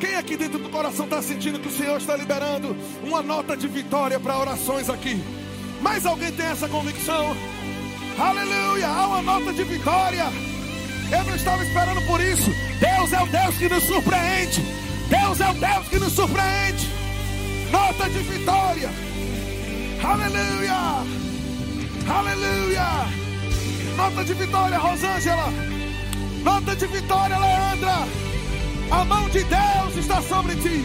Quem aqui dentro do coração está sentindo que o Senhor está liberando uma nota de vitória para orações aqui? Mais alguém tem essa convicção? Aleluia! Há uma nota de vitória. Eu não estava esperando por isso. Deus é o Deus que nos surpreende. Deus é o Deus que nos surpreende. Nota de vitória. Aleluia! Aleluia! Nota de vitória, Rosângela. Nota de vitória, Leandra. A mão de Deus está sobre ti.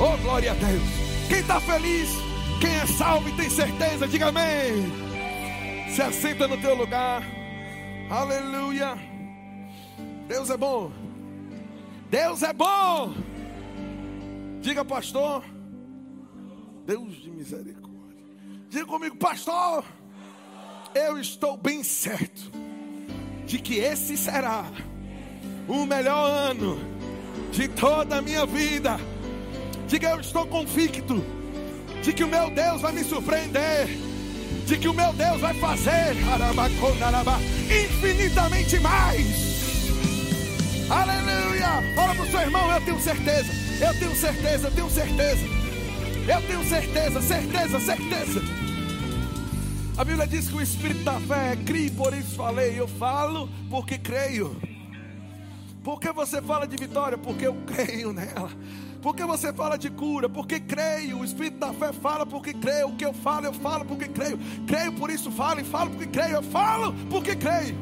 Oh, glória a Deus. Quem está feliz, quem é salvo e tem certeza, diga amém. Se assenta no teu lugar. Aleluia. Deus é bom. Deus é bom. Diga, pastor. Deus de misericórdia. Diga comigo, pastor. Eu estou bem certo de que esse será o melhor ano de toda a minha vida. Diga, eu estou convicto de que o meu Deus vai me surpreender, de que o meu Deus vai fazer infinitamente mais. Aleluia! Fala para o seu irmão, eu tenho certeza, eu tenho certeza, eu tenho certeza, eu tenho certeza, certeza, certeza. A Bíblia diz que o espírito da fé é crie, por isso falei. Eu falo porque creio. Por que você fala de vitória? Porque eu creio nela. Por que você fala de cura? Porque creio. O Espírito da fé fala porque creio. O que eu falo, eu falo porque creio. Creio, por isso falo e falo porque creio. Eu falo porque creio.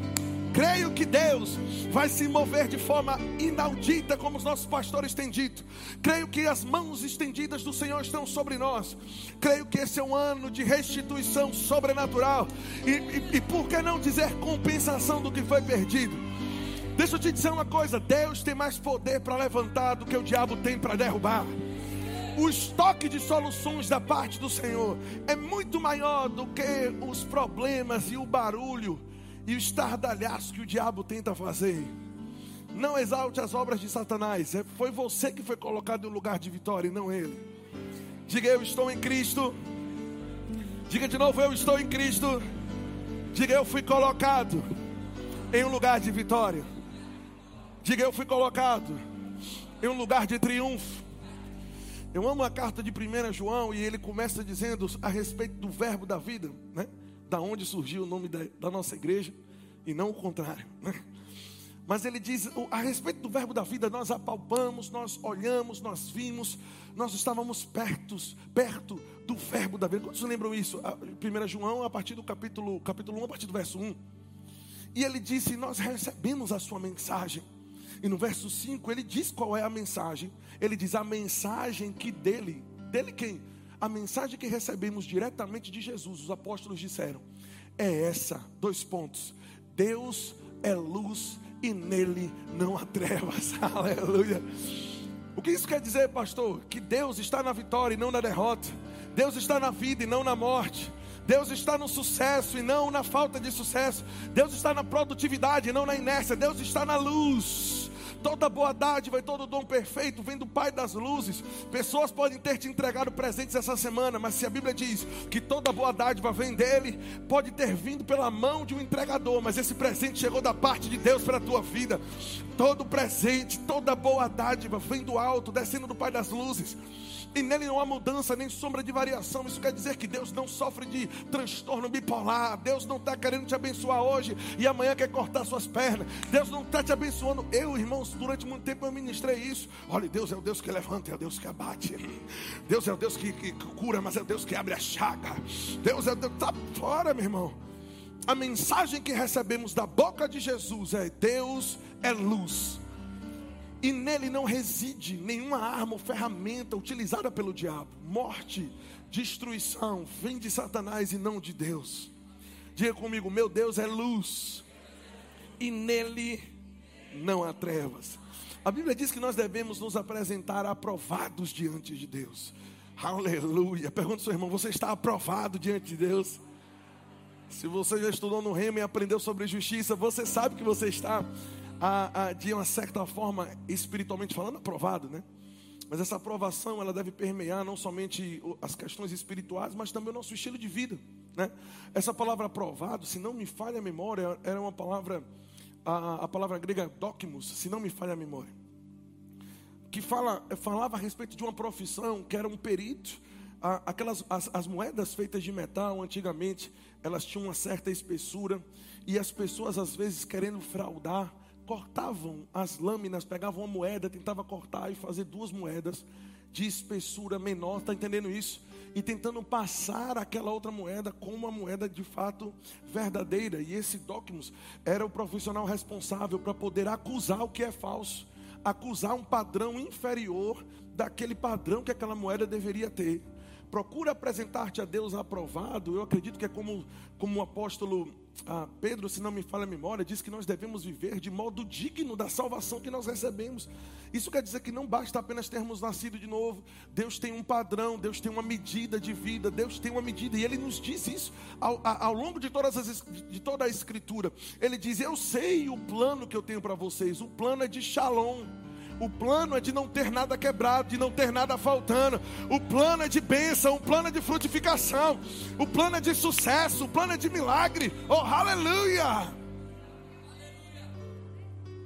Creio que Deus vai se mover de forma inaudita, como os nossos pastores têm dito. Creio que as mãos estendidas do Senhor estão sobre nós. Creio que esse é um ano de restituição sobrenatural. E, e, e por que não dizer compensação do que foi perdido? Deixa eu te dizer uma coisa: Deus tem mais poder para levantar do que o diabo tem para derrubar. O estoque de soluções da parte do Senhor é muito maior do que os problemas e o barulho e o estardalhaço que o diabo tenta fazer. Não exalte as obras de Satanás. É, foi você que foi colocado em um lugar de vitória e não ele. Diga eu estou em Cristo. Diga de novo eu estou em Cristo. Diga eu fui colocado em um lugar de vitória. Diga, eu fui colocado em um lugar de triunfo. Eu amo a carta de 1 João e ele começa dizendo a respeito do verbo da vida, né? Da onde surgiu o nome da, da nossa igreja e não o contrário, né? Mas ele diz a respeito do verbo da vida, nós apalpamos, nós olhamos, nós vimos, nós estávamos perto, perto do verbo da vida. Quantos lembram isso? 1 João, a partir do capítulo, capítulo 1, a partir do verso 1. E ele disse: Nós recebemos a sua mensagem e no verso 5 ele diz qual é a mensagem. Ele diz a mensagem que dele, dele quem? A mensagem que recebemos diretamente de Jesus, os apóstolos disseram, é essa, dois pontos. Deus é luz e nele não há trevas. Aleluia. O que isso quer dizer, pastor? Que Deus está na vitória e não na derrota. Deus está na vida e não na morte. Deus está no sucesso e não na falta de sucesso. Deus está na produtividade e não na inércia. Deus está na luz. Toda boa dádiva e todo dom perfeito vem do Pai das luzes. Pessoas podem ter te entregado presentes essa semana, mas se a Bíblia diz que toda boa dádiva vem dele, pode ter vindo pela mão de um entregador, mas esse presente chegou da parte de Deus para a tua vida. Todo presente, toda boa dádiva vem do alto, descendo do Pai das luzes e nele não há mudança nem sombra de variação. Isso quer dizer que Deus não sofre de transtorno bipolar. Deus não está querendo te abençoar hoje e amanhã quer cortar suas pernas. Deus não está te abençoando. Eu, irmãos, durante muito tempo eu ministrei isso. Olha, Deus é o Deus que levanta, é o Deus que abate. Deus é o Deus que, que, que cura, mas é o Deus que abre a chaga. Deus é o Deus. Está fora, meu irmão. A mensagem que recebemos da boca de Jesus é: Deus é luz e nele não reside nenhuma arma ou ferramenta utilizada pelo diabo. Morte, destruição, vem de Satanás e não de Deus. Diga comigo: meu Deus é luz, e nele não há trevas. A Bíblia diz que nós devemos nos apresentar aprovados diante de Deus. Aleluia. Pergunta ao seu irmão: você está aprovado diante de Deus? Se você já estudou no Remo e aprendeu sobre justiça, você sabe que você está a, a, de uma certa forma, espiritualmente falando, aprovado, né? Mas essa aprovação, ela deve permear não somente as questões espirituais, mas também o nosso estilo de vida, né? Essa palavra aprovado, se não me falha a memória, era uma palavra, a, a palavra grega dokimos, se não me falha a memória. que fala, falava a respeito de uma profissão que era um perito. Aquelas as, as moedas feitas de metal antigamente elas tinham uma certa espessura e as pessoas às vezes querendo fraudar cortavam as lâminas, pegavam uma moeda, tentava cortar e fazer duas moedas de espessura menor, está entendendo isso? E tentando passar aquela outra moeda como uma moeda de fato verdadeira. E esse Docmus era o profissional responsável para poder acusar o que é falso, acusar um padrão inferior daquele padrão que aquela moeda deveria ter. Procura apresentar-te a Deus aprovado. Eu acredito que é como, como o apóstolo ah, Pedro, se não me falha a memória, diz que nós devemos viver de modo digno da salvação que nós recebemos. Isso quer dizer que não basta apenas termos nascido de novo. Deus tem um padrão, Deus tem uma medida de vida, Deus tem uma medida, e Ele nos diz isso ao, ao longo de, todas as, de toda a Escritura. Ele diz: Eu sei o plano que eu tenho para vocês, o plano é de shalom o plano é de não ter nada quebrado, de não ter nada faltando. O plano é de bênção, o plano é de frutificação. O plano é de sucesso, o plano é de milagre. Oh, aleluia!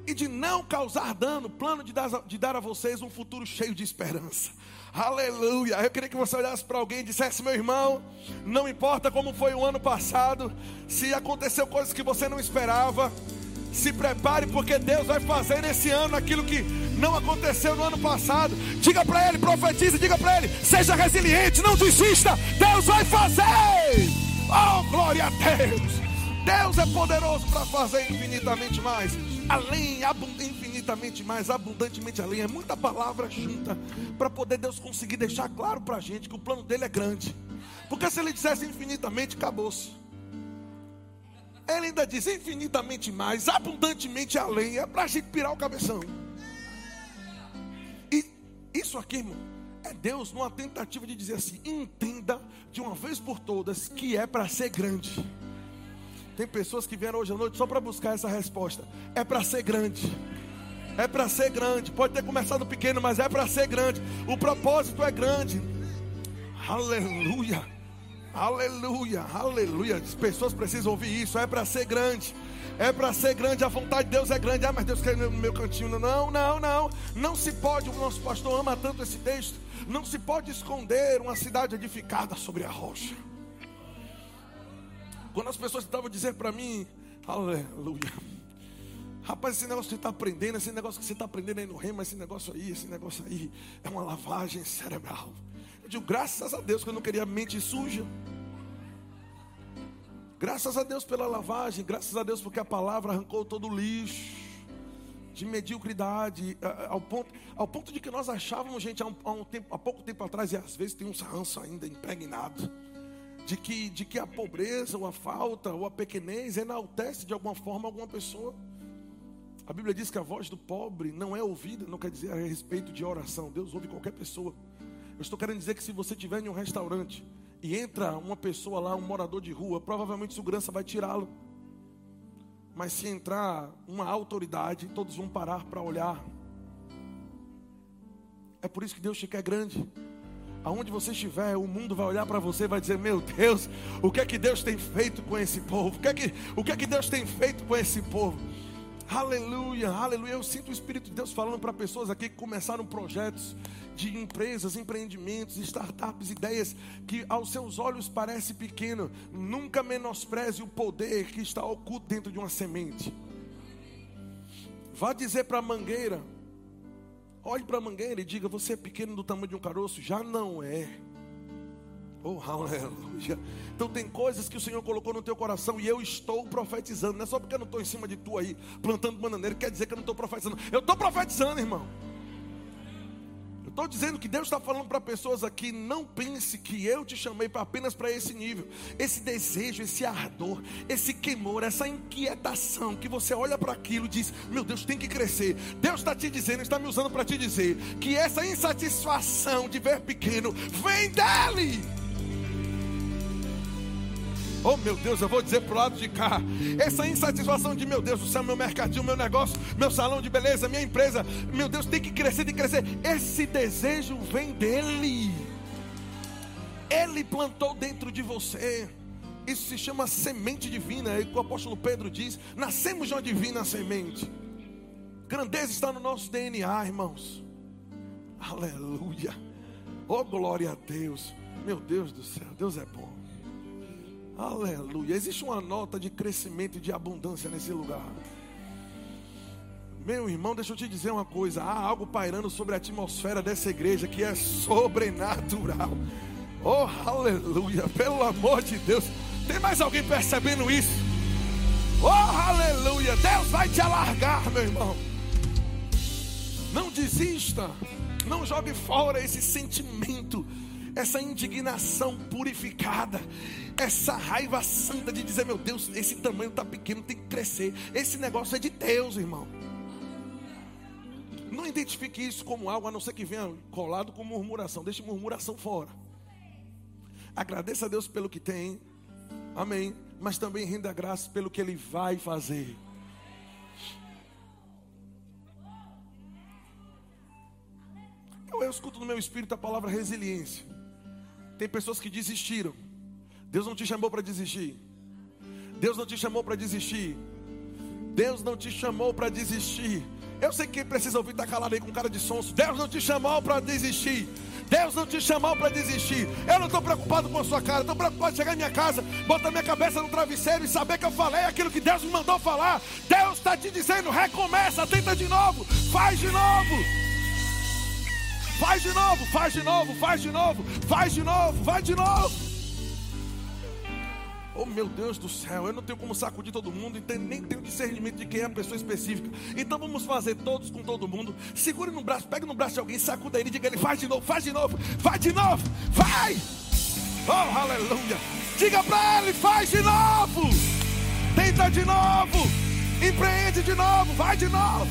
E de não causar dano, plano de dar, de dar a vocês um futuro cheio de esperança. Aleluia. Eu queria que você olhasse para alguém e dissesse: meu irmão, não importa como foi o ano passado, se aconteceu coisas que você não esperava, se prepare, porque Deus vai fazer nesse ano aquilo que não aconteceu no ano passado. Diga para ele, profetize, diga para ele, seja resiliente, não desista. Deus vai fazer. Oh, glória a Deus. Deus é poderoso para fazer infinitamente mais, além, infinitamente mais, abundantemente além. É muita palavra junta para poder Deus conseguir deixar claro para a gente que o plano dele é grande. Porque se ele dissesse infinitamente, acabou-se. Ele ainda diz infinitamente mais, abundantemente além. É para a gente pirar o cabeção. E isso aqui, irmão, é Deus numa tentativa de dizer assim: entenda de uma vez por todas que é para ser grande. Tem pessoas que vieram hoje à noite só para buscar essa resposta. É para ser grande. É para ser grande. Pode ter começado pequeno, mas é para ser grande. O propósito é grande. Aleluia. Aleluia, aleluia. As pessoas precisam ouvir isso. É para ser grande. É para ser grande. A vontade de Deus é grande. Ah, mas Deus quer no meu cantinho. Não, não, não. Não se pode. O nosso pastor ama tanto esse texto. Não se pode esconder uma cidade edificada sobre a rocha. Quando as pessoas estavam dizendo para mim, aleluia. Rapaz, esse negócio que você está aprendendo, esse negócio que você está aprendendo aí no remo, esse negócio aí, esse negócio aí, é uma lavagem cerebral digo, graças a Deus que eu não queria mente suja. Graças a Deus pela lavagem, graças a Deus porque a palavra arrancou todo o lixo de mediocridade, ao ponto, ao ponto de que nós achávamos, gente, há, um, há, um tempo, há pouco tempo atrás, e às vezes tem uns ranço ainda impregnado, de que, de que a pobreza, ou a falta, ou a pequenez enaltece de alguma forma alguma pessoa. A Bíblia diz que a voz do pobre não é ouvida, não quer dizer a respeito de oração. Deus ouve qualquer pessoa. Eu estou querendo dizer que se você estiver em um restaurante e entra uma pessoa lá, um morador de rua, provavelmente segurança vai tirá-lo. Mas se entrar uma autoridade, todos vão parar para olhar. É por isso que Deus te quer grande. Aonde você estiver, o mundo vai olhar para você e vai dizer: Meu Deus, o que é que Deus tem feito com esse povo? O que é que, o que, é que Deus tem feito com esse povo? Aleluia, aleluia. Eu sinto o Espírito de Deus falando para pessoas aqui que começaram projetos de empresas, empreendimentos, startups, ideias que aos seus olhos parece pequeno. Nunca menospreze o poder que está oculto dentro de uma semente. Vá dizer para a mangueira, olhe para a mangueira e diga: Você é pequeno do tamanho de um caroço? Já não é. Oh, aleluia. Então tem coisas que o Senhor colocou no teu coração e eu estou profetizando. Não é só porque eu não estou em cima de tu aí, plantando bananeira, quer dizer que eu não estou profetizando. Eu estou profetizando, irmão. Estou dizendo que Deus está falando para pessoas aqui, não pense que eu te chamei para apenas para esse nível. Esse desejo, esse ardor, esse queimor, essa inquietação, que você olha para aquilo e diz, meu Deus, tem que crescer. Deus está te dizendo, está me usando para te dizer, que essa insatisfação de ver pequeno vem dele. Oh meu Deus, eu vou dizer pro lado de cá. Essa insatisfação de meu Deus, o céu, meu mercadinho, meu negócio, meu salão de beleza, minha empresa, meu Deus, tem que crescer, tem que crescer. Esse desejo vem dele. Ele plantou dentro de você. Isso se chama semente divina. É o que o apóstolo Pedro diz: nascemos de uma divina semente. Grandeza está no nosso DNA, irmãos. Aleluia. Oh, glória a Deus. Meu Deus do céu, Deus é bom. Aleluia. Existe uma nota de crescimento e de abundância nesse lugar. Meu irmão, deixa eu te dizer uma coisa: há algo pairando sobre a atmosfera dessa igreja que é sobrenatural. Oh, aleluia, pelo amor de Deus. Tem mais alguém percebendo isso? Oh, aleluia, Deus vai te alargar, meu irmão. Não desista, não jogue fora esse sentimento, essa indignação purificada, essa raiva santa de dizer: meu Deus, esse tamanho está pequeno, tem que crescer. Esse negócio é de Deus, irmão. Não identifique isso como algo, a não ser que venha colado com murmuração. Deixe murmuração fora. Agradeça a Deus pelo que tem. Amém. Mas também renda graça pelo que Ele vai fazer. Eu, eu escuto no meu espírito a palavra resiliência. Tem pessoas que desistiram. Deus não te chamou para desistir. Deus não te chamou para desistir. Deus não te chamou para desistir. Eu sei que precisa ouvir está calado aí com cara de sonso. Deus não te chamou para desistir. Deus não te chamou para desistir. Eu não estou preocupado com a sua cara. Estou preocupado em chegar em minha casa, botar minha cabeça no travesseiro e saber que eu falei aquilo que Deus me mandou falar. Deus está te dizendo: recomeça, tenta de novo, faz de novo. Faz de novo, faz de novo, faz de novo, faz de novo, vai de novo. Oh meu Deus do céu, eu não tenho como sacudir todo mundo, e nem tenho discernimento de quem é a pessoa específica. Então vamos fazer todos com todo mundo. Segure no braço, pegue no braço de alguém, sacuda ele, diga ele, faz de novo, faz de novo, faz de novo, vai! Oh, aleluia! Diga para ele, faz de novo! Tenta de novo! Empreende de novo, vai de novo!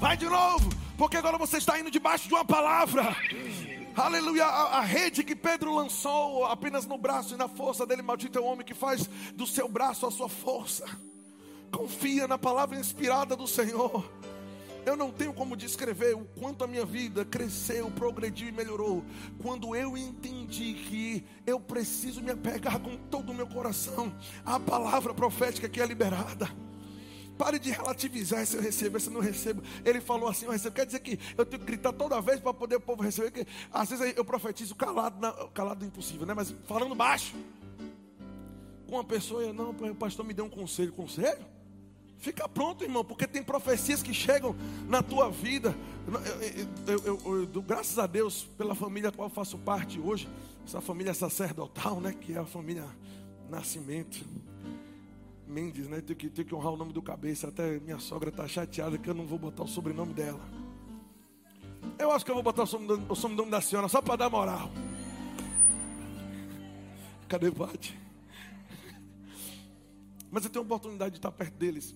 Vai de novo, porque agora você está indo debaixo de uma palavra. Aleluia. A, a, rede que Pedro lançou apenas no braço e na força dele, maldito é o homem que faz do seu braço a sua força. Confia na palavra inspirada do Senhor. Eu não tenho como descrever o quanto a minha vida cresceu, progrediu e melhorou. Quando eu entendi que eu preciso me apegar com todo o meu coração à palavra profética que é liberada. Pare de relativizar se eu recebo, se eu não recebo. Ele falou assim: eu recebo. Quer dizer que eu tenho que gritar toda vez para poder o povo receber. Que, às vezes eu profetizo calado, na, calado impossível, né? Mas falando baixo. Uma pessoa, não, o pastor me deu um conselho. Conselho? Fica pronto, irmão, porque tem profecias que chegam na tua vida. Eu, eu, eu, eu graças a Deus pela família a qual faço parte hoje, essa família sacerdotal, né? Que é a família Nascimento. Mendes, né? Tem que, tem que honrar o nome do cabeça. Até minha sogra está chateada que eu não vou botar o sobrenome dela. Eu acho que eu vou botar o sobrenome, o sobrenome da senhora só para dar moral. Cadê Pati? Mas eu tenho a oportunidade de estar perto deles.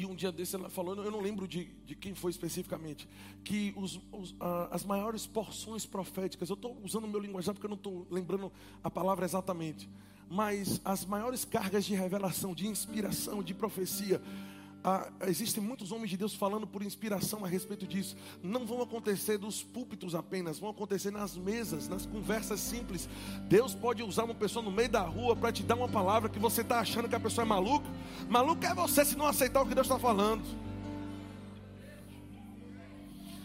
E um dia desse ela falou, eu não lembro de, de quem foi especificamente, que os, os, as maiores porções proféticas, eu estou usando o meu linguajar porque eu não estou lembrando a palavra exatamente mas as maiores cargas de revelação, de inspiração, de profecia, ah, existem muitos homens de Deus falando por inspiração a respeito disso. Não vão acontecer dos púlpitos apenas, vão acontecer nas mesas, nas conversas simples. Deus pode usar uma pessoa no meio da rua para te dar uma palavra que você está achando que a pessoa é maluca. Maluco é você se não aceitar o que Deus está falando.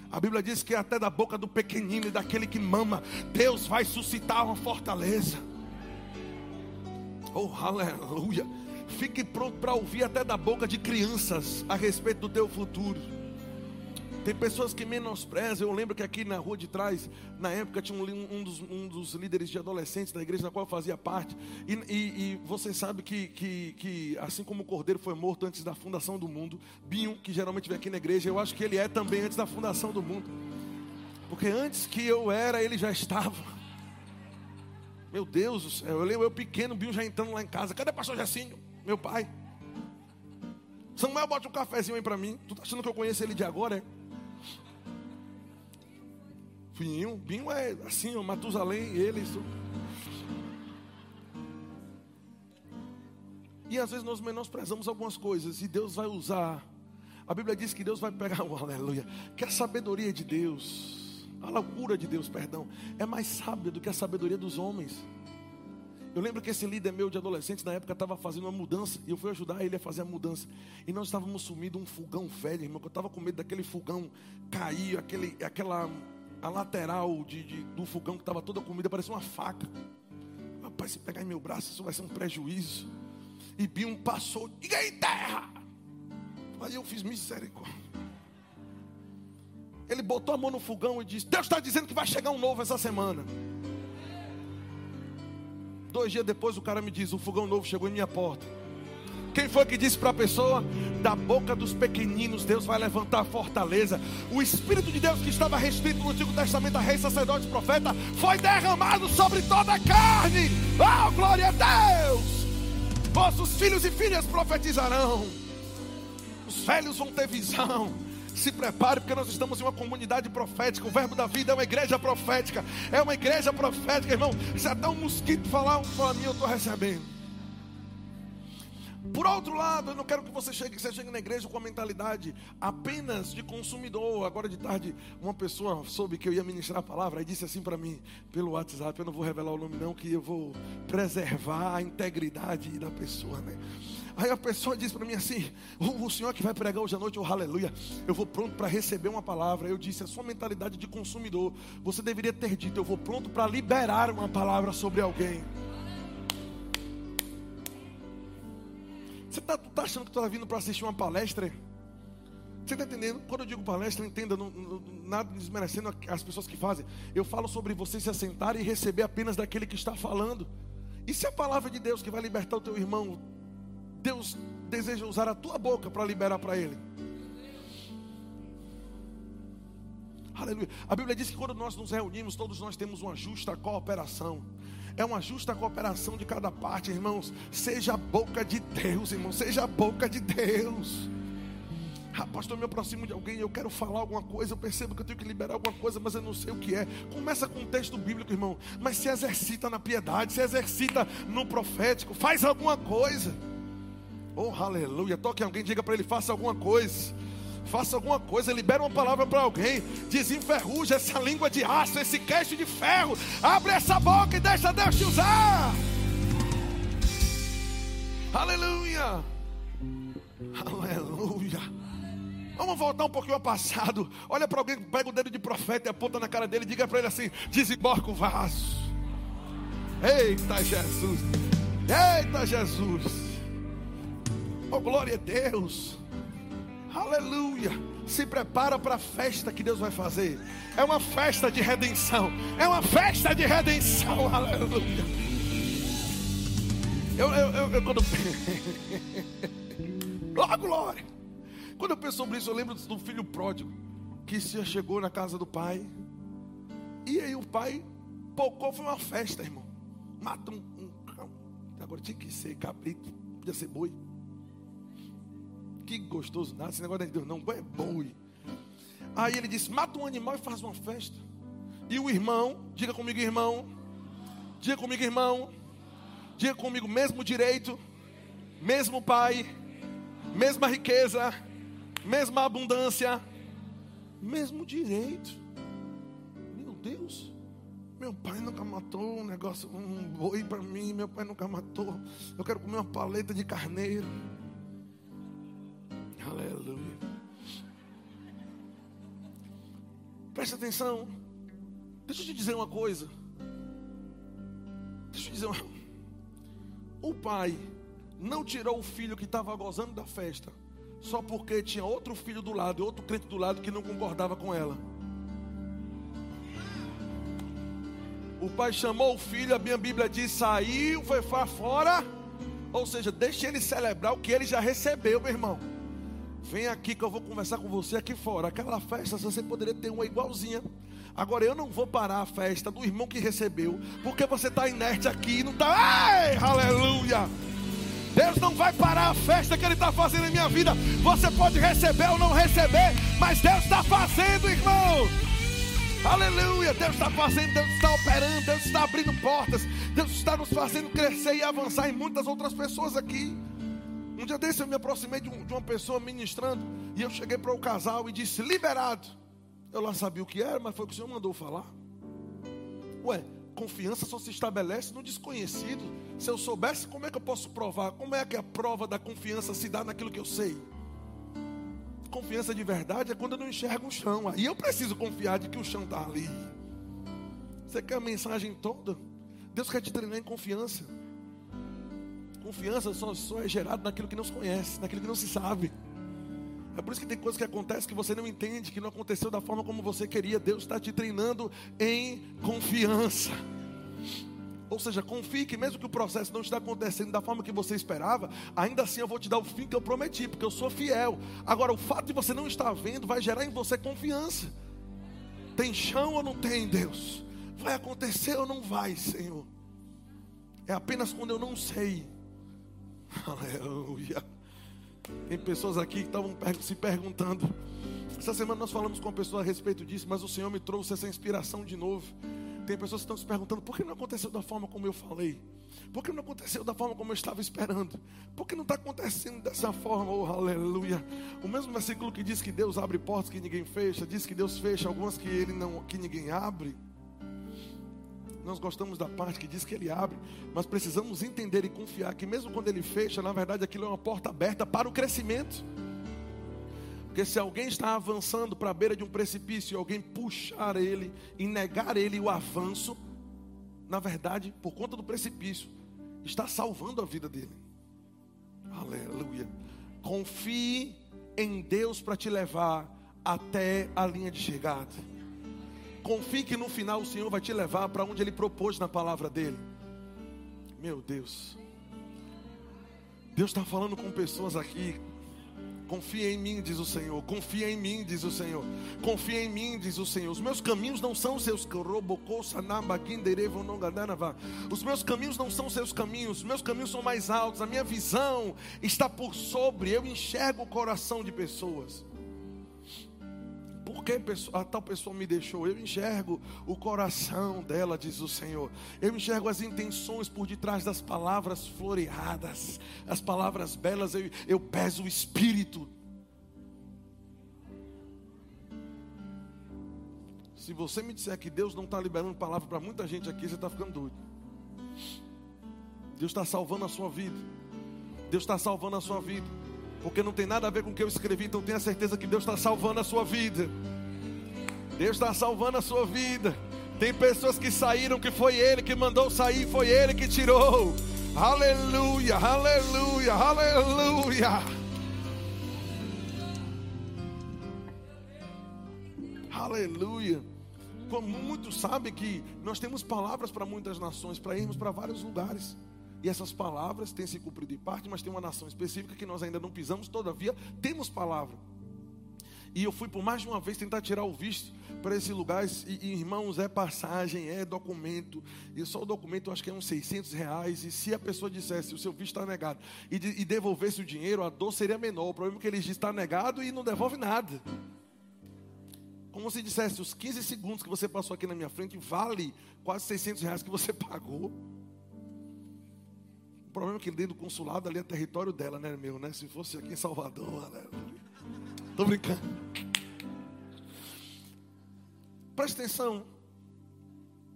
A Bíblia diz que até da boca do pequenino e daquele que mama, Deus vai suscitar uma fortaleza. Oh, aleluia. Fique pronto para ouvir até da boca de crianças a respeito do teu futuro. Tem pessoas que menosprezam. Eu lembro que aqui na rua de trás, na época, tinha um, um, dos, um dos, líderes de adolescentes da igreja na qual eu fazia parte. E, e, e você sabe que, que, que, assim como o cordeiro foi morto antes da fundação do mundo, Binho, que geralmente vem aqui na igreja, eu acho que ele é também antes da fundação do mundo. Porque antes que eu era, ele já estava. Meu Deus do céu, eu lembro eu pequeno, Bill já entrando lá em casa. Cadê o pastor Jacinho? Meu pai. Samuel, bota um cafezinho aí para mim. Tu tá achando que eu conheço ele de agora, é? Binho, Binho é assim, ó, Matusalém, ele. Isso. E às vezes nós menosprezamos algumas coisas e Deus vai usar. A Bíblia diz que Deus vai pegar, oh, aleluia, que a sabedoria de Deus a loucura de Deus, perdão, é mais sábia do que a sabedoria dos homens. Eu lembro que esse líder meu de adolescentes na época estava fazendo uma mudança e eu fui ajudar ele a fazer a mudança. E nós estávamos sumindo um fogão velho, irmão, que eu estava com medo daquele fogão cair, aquele, aquela a lateral de, de do fogão que estava toda comida, parecia uma faca. Rapaz, se pegar em meu braço, isso vai ser um prejuízo. E Bion passou, diga aí terra. Aí eu fiz misericórdia. Ele botou a mão no fogão e disse: Deus está dizendo que vai chegar um novo essa semana. Dois dias depois o cara me diz: O fogão novo chegou em minha porta. Quem foi que disse para a pessoa? Da boca dos pequeninos, Deus vai levantar a fortaleza. O Espírito de Deus que estava restrito no Antigo Testamento a rei, sacerdote e profeta, foi derramado sobre toda a carne. Oh, glória a Deus! Vossos filhos e filhas profetizarão. Os velhos vão ter visão. Se prepare, porque nós estamos em uma comunidade profética. O verbo da vida é uma igreja profética. É uma igreja profética, irmão. Se até um mosquito falar, um fala mim, eu estou recebendo. Por outro lado, eu não quero que você chegue, você chegue na igreja com a mentalidade apenas de consumidor. Agora de tarde, uma pessoa soube que eu ia ministrar a palavra e disse assim para mim, pelo WhatsApp, eu não vou revelar o nome não, que eu vou preservar a integridade da pessoa, né? Aí a pessoa disse para mim assim: o, o, senhor que vai pregar hoje à noite, oh aleluia, eu vou pronto para receber uma palavra. Eu disse: a sua mentalidade de consumidor, você deveria ter dito: eu vou pronto para liberar uma palavra sobre alguém. Você está tá achando que está vindo para assistir uma palestra? Você está entendendo? Quando eu digo palestra, entenda, não, não, nada desmerecendo as pessoas que fazem. Eu falo sobre você se assentar e receber apenas daquele que está falando. E se a palavra de Deus que vai libertar o teu irmão, Deus deseja usar a tua boca para liberar para ele? Aleluia. A Bíblia diz que quando nós nos reunimos, todos nós temos uma justa cooperação. É uma justa cooperação de cada parte, irmãos. Seja a boca de Deus, irmão. Seja a boca de Deus. Ah, pastor, eu me aproximo de alguém, eu quero falar alguma coisa, eu percebo que eu tenho que liberar alguma coisa, mas eu não sei o que é. Começa com um texto bíblico, irmão, mas se exercita na piedade, se exercita no profético, faz alguma coisa. Oh, aleluia. Toque alguém, diga para ele, faça alguma coisa. Faça alguma coisa, libera uma palavra para alguém. Desenferruja essa língua de aço, esse queixo de ferro. Abre essa boca e deixa Deus te usar. Aleluia. Aleluia. Vamos voltar um pouquinho ao passado. Olha para alguém, pega o dedo de profeta e aponta na cara dele e diga para ele assim: desembarca o vaso. Eita Jesus. Eita Jesus. Oh glória a Deus. Aleluia. Se prepara para a festa que Deus vai fazer. É uma festa de redenção. É uma festa de redenção. Aleluia. Eu, eu, eu, eu quando. oh, glória. Quando eu penso sobre isso, eu lembro do filho pródigo que se chegou na casa do pai. E aí o pai pocou, foi uma festa, irmão. Mata um, um. Agora tinha que ser cabrito, podia ser boi. Que gostoso nada. Esse negócio de Deus não é boi. Aí ele disse: mata um animal e faz uma festa. E o irmão, diga comigo, irmão. Diga comigo, irmão. Diga comigo, mesmo direito, mesmo pai, mesma riqueza, mesma abundância, mesmo direito. Meu Deus. Meu pai nunca matou um negócio, um boi para mim. Meu pai nunca matou. Eu quero comer uma paleta de carneiro. Presta atenção. Deixa eu te dizer uma coisa. Deixa eu te dizer uma... O pai não tirou o filho que estava gozando da festa só porque tinha outro filho do lado, outro crente do lado que não concordava com ela. O pai chamou o filho, a minha Bíblia diz: saiu, foi fora. Ou seja, deixe ele celebrar o que ele já recebeu, meu irmão. Vem aqui que eu vou conversar com você aqui fora. Aquela festa você poderia ter uma igualzinha. Agora eu não vou parar a festa do irmão que recebeu, porque você está inerte aqui, não está. Ei, aleluia! Deus não vai parar a festa que Ele está fazendo em minha vida. Você pode receber ou não receber, mas Deus está fazendo, irmão. Aleluia! Deus está fazendo, Deus está operando, Deus está abrindo portas, Deus está nos fazendo crescer e avançar em muitas outras pessoas aqui. Um dia desse eu me aproximei de, um, de uma pessoa ministrando e eu cheguei para o casal e disse: liberado. Eu lá sabia o que era, mas foi o que o Senhor mandou falar. Ué, confiança só se estabelece no desconhecido. Se eu soubesse, como é que eu posso provar? Como é que a prova da confiança se dá naquilo que eu sei? Confiança de verdade é quando eu não enxergo o chão. Aí eu preciso confiar de que o chão está ali. Você quer a mensagem toda? Deus quer te treinar em confiança. Confiança só, só é gerada naquilo que não se conhece, naquilo que não se sabe. É por isso que tem coisas que acontecem que você não entende, que não aconteceu da forma como você queria. Deus está te treinando em confiança. Ou seja, confie que mesmo que o processo não esteja acontecendo da forma que você esperava, ainda assim eu vou te dar o fim que eu prometi, porque eu sou fiel. Agora, o fato de você não estar vendo vai gerar em você confiança. Tem chão ou não tem, Deus? Vai acontecer ou não vai, Senhor? É apenas quando eu não sei. Aleluia. Tem pessoas aqui que estavam se perguntando. Essa semana nós falamos com uma pessoa a respeito disso, mas o Senhor me trouxe essa inspiração de novo. Tem pessoas que estão se perguntando: por que não aconteceu da forma como eu falei? Por que não aconteceu da forma como eu estava esperando? Por que não está acontecendo dessa forma? Oh, aleluia. O mesmo versículo que diz que Deus abre portas que ninguém fecha, diz que Deus fecha algumas que, ele não, que ninguém abre. Nós gostamos da parte que diz que ele abre, mas precisamos entender e confiar que, mesmo quando ele fecha, na verdade aquilo é uma porta aberta para o crescimento. Porque se alguém está avançando para a beira de um precipício e alguém puxar ele e negar ele o avanço, na verdade, por conta do precipício, está salvando a vida dele. Aleluia. Confie em Deus para te levar até a linha de chegada. Confie que no final o Senhor vai te levar para onde Ele propôs na palavra dele. Meu Deus. Deus está falando com pessoas aqui. Confia em mim, diz o Senhor. Confia em mim, diz o Senhor. Confia em mim, diz o Senhor. Os meus caminhos não são seus Os meus caminhos não são seus caminhos. Os meus caminhos são mais altos. A minha visão está por sobre. Eu enxergo o coração de pessoas que a tal pessoa me deixou? Eu enxergo o coração dela, diz o Senhor. Eu enxergo as intenções por detrás das palavras floreadas, as palavras belas. Eu, eu peso o espírito. Se você me disser que Deus não está liberando palavra para muita gente aqui, você está ficando doido. Deus está salvando a sua vida. Deus está salvando a sua vida. Porque não tem nada a ver com o que eu escrevi, então tenha certeza que Deus está salvando a sua vida. Deus está salvando a sua vida. Tem pessoas que saíram que foi Ele que mandou sair, foi Ele que tirou. Aleluia, aleluia, aleluia. Aleluia. Como muitos sabem que nós temos palavras para muitas nações, para irmos para vários lugares. E essas palavras têm se cumprido em parte, mas tem uma nação específica que nós ainda não pisamos, todavia temos palavra. E eu fui por mais de uma vez tentar tirar o visto para esse lugar. E, irmãos, é passagem, é documento. E só o documento eu acho que é uns 600 reais. E se a pessoa dissesse o seu visto está negado e, de, e devolvesse o dinheiro, a dor seria menor. O problema é que eles dizem está negado e não devolve nada. Como se dissesse, os 15 segundos que você passou aqui na minha frente vale quase 600 reais que você pagou. Problema é que dentro do consulado ali é território dela, né, meu, né? Se fosse aqui em Salvador, né? Tô brincando. Presta atenção.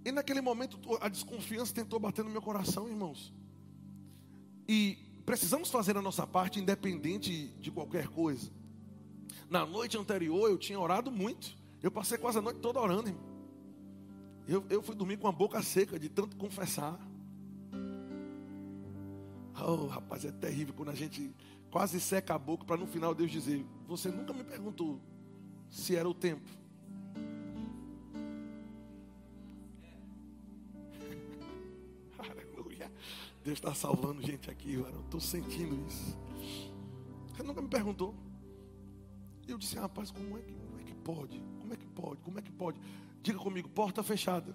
E naquele momento a desconfiança tentou bater no meu coração, irmãos. E precisamos fazer a nossa parte independente de qualquer coisa. Na noite anterior eu tinha orado muito. Eu passei quase a noite toda orando, irmão. Eu, eu fui dormir com a boca seca de tanto confessar. Oh, rapaz, é terrível quando a gente quase seca a boca para no final Deus dizer: Você nunca me perguntou se era o tempo. Aleluia. Deus está salvando gente aqui, eu estou sentindo isso. Você nunca me perguntou. Eu disse, rapaz, como é, que, como é que pode? Como é que pode? Como é que pode? Diga comigo, porta fechada.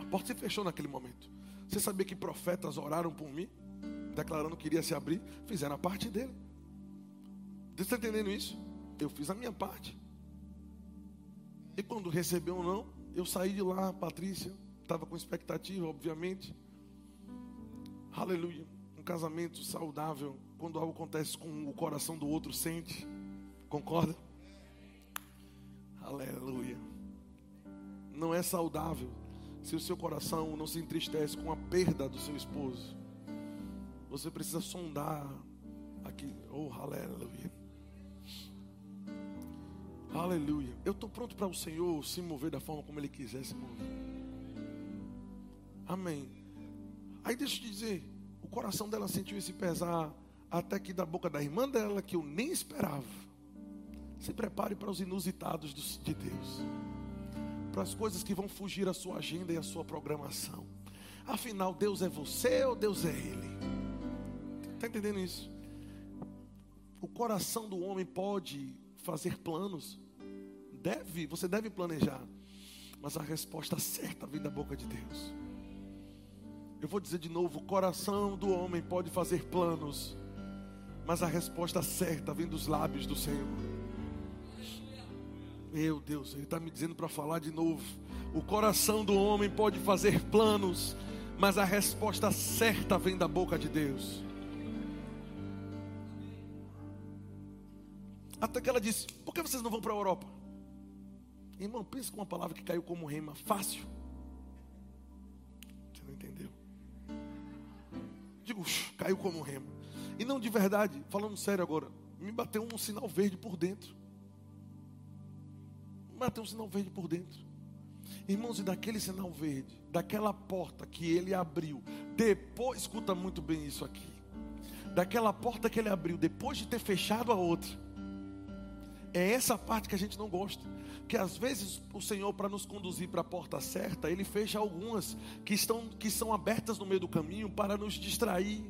A porta se fechou naquele momento. Você sabia que profetas oraram por mim? Declarando que iria se abrir, fizeram a parte dele. Você está entendendo isso? Eu fiz a minha parte. E quando recebeu ou não, eu saí de lá, Patrícia, estava com expectativa, obviamente. Aleluia. Um casamento saudável, quando algo acontece com o coração do outro, sente. Concorda? Aleluia. Não é saudável se o seu coração não se entristece com a perda do seu esposo, você precisa sondar aqui. Oh, aleluia. Aleluia. Eu estou pronto para o Senhor se mover da forma como Ele quiser se mover. Amém. Aí deixa eu te dizer, o coração dela sentiu esse pesar até que da boca da irmã dela, que eu nem esperava. Se prepare para os inusitados de Deus. Para as coisas que vão fugir à sua agenda e à sua programação. Afinal, Deus é você ou Deus é Ele? Está entendendo isso? O coração do homem pode fazer planos. Deve, você deve planejar. Mas a resposta certa vem da boca de Deus. Eu vou dizer de novo: o coração do homem pode fazer planos, mas a resposta certa vem dos lábios do Senhor. Meu Deus, Ele está me dizendo para falar de novo. O coração do homem pode fazer planos, mas a resposta certa vem da boca de Deus. Até que ela disse: Por que vocês não vão para a Europa? Irmão, pensa com uma palavra que caiu como rema: fácil. Você não entendeu? Digo, caiu como rema. E não de verdade, falando sério agora, me bateu um sinal verde por dentro. Me bateu um sinal verde por dentro. Irmãos, e daquele sinal verde, daquela porta que ele abriu, depois, escuta muito bem isso aqui. Daquela porta que ele abriu, depois de ter fechado a outra é essa parte que a gente não gosta. Que às vezes o Senhor, para nos conduzir para a porta certa, Ele fecha algumas que, estão, que são abertas no meio do caminho para nos distrair.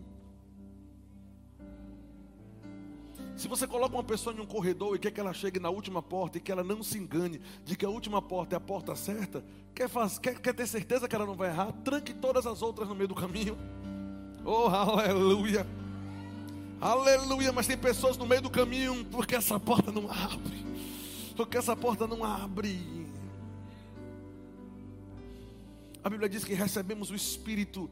Se você coloca uma pessoa em um corredor e quer que ela chegue na última porta e que ela não se engane de que a última porta é a porta certa, quer, faz, quer, quer ter certeza que ela não vai errar, tranque todas as outras no meio do caminho. Oh, aleluia! Aleluia, mas tem pessoas no meio do caminho porque essa porta não abre. Porque essa porta não abre. A Bíblia diz que recebemos o Espírito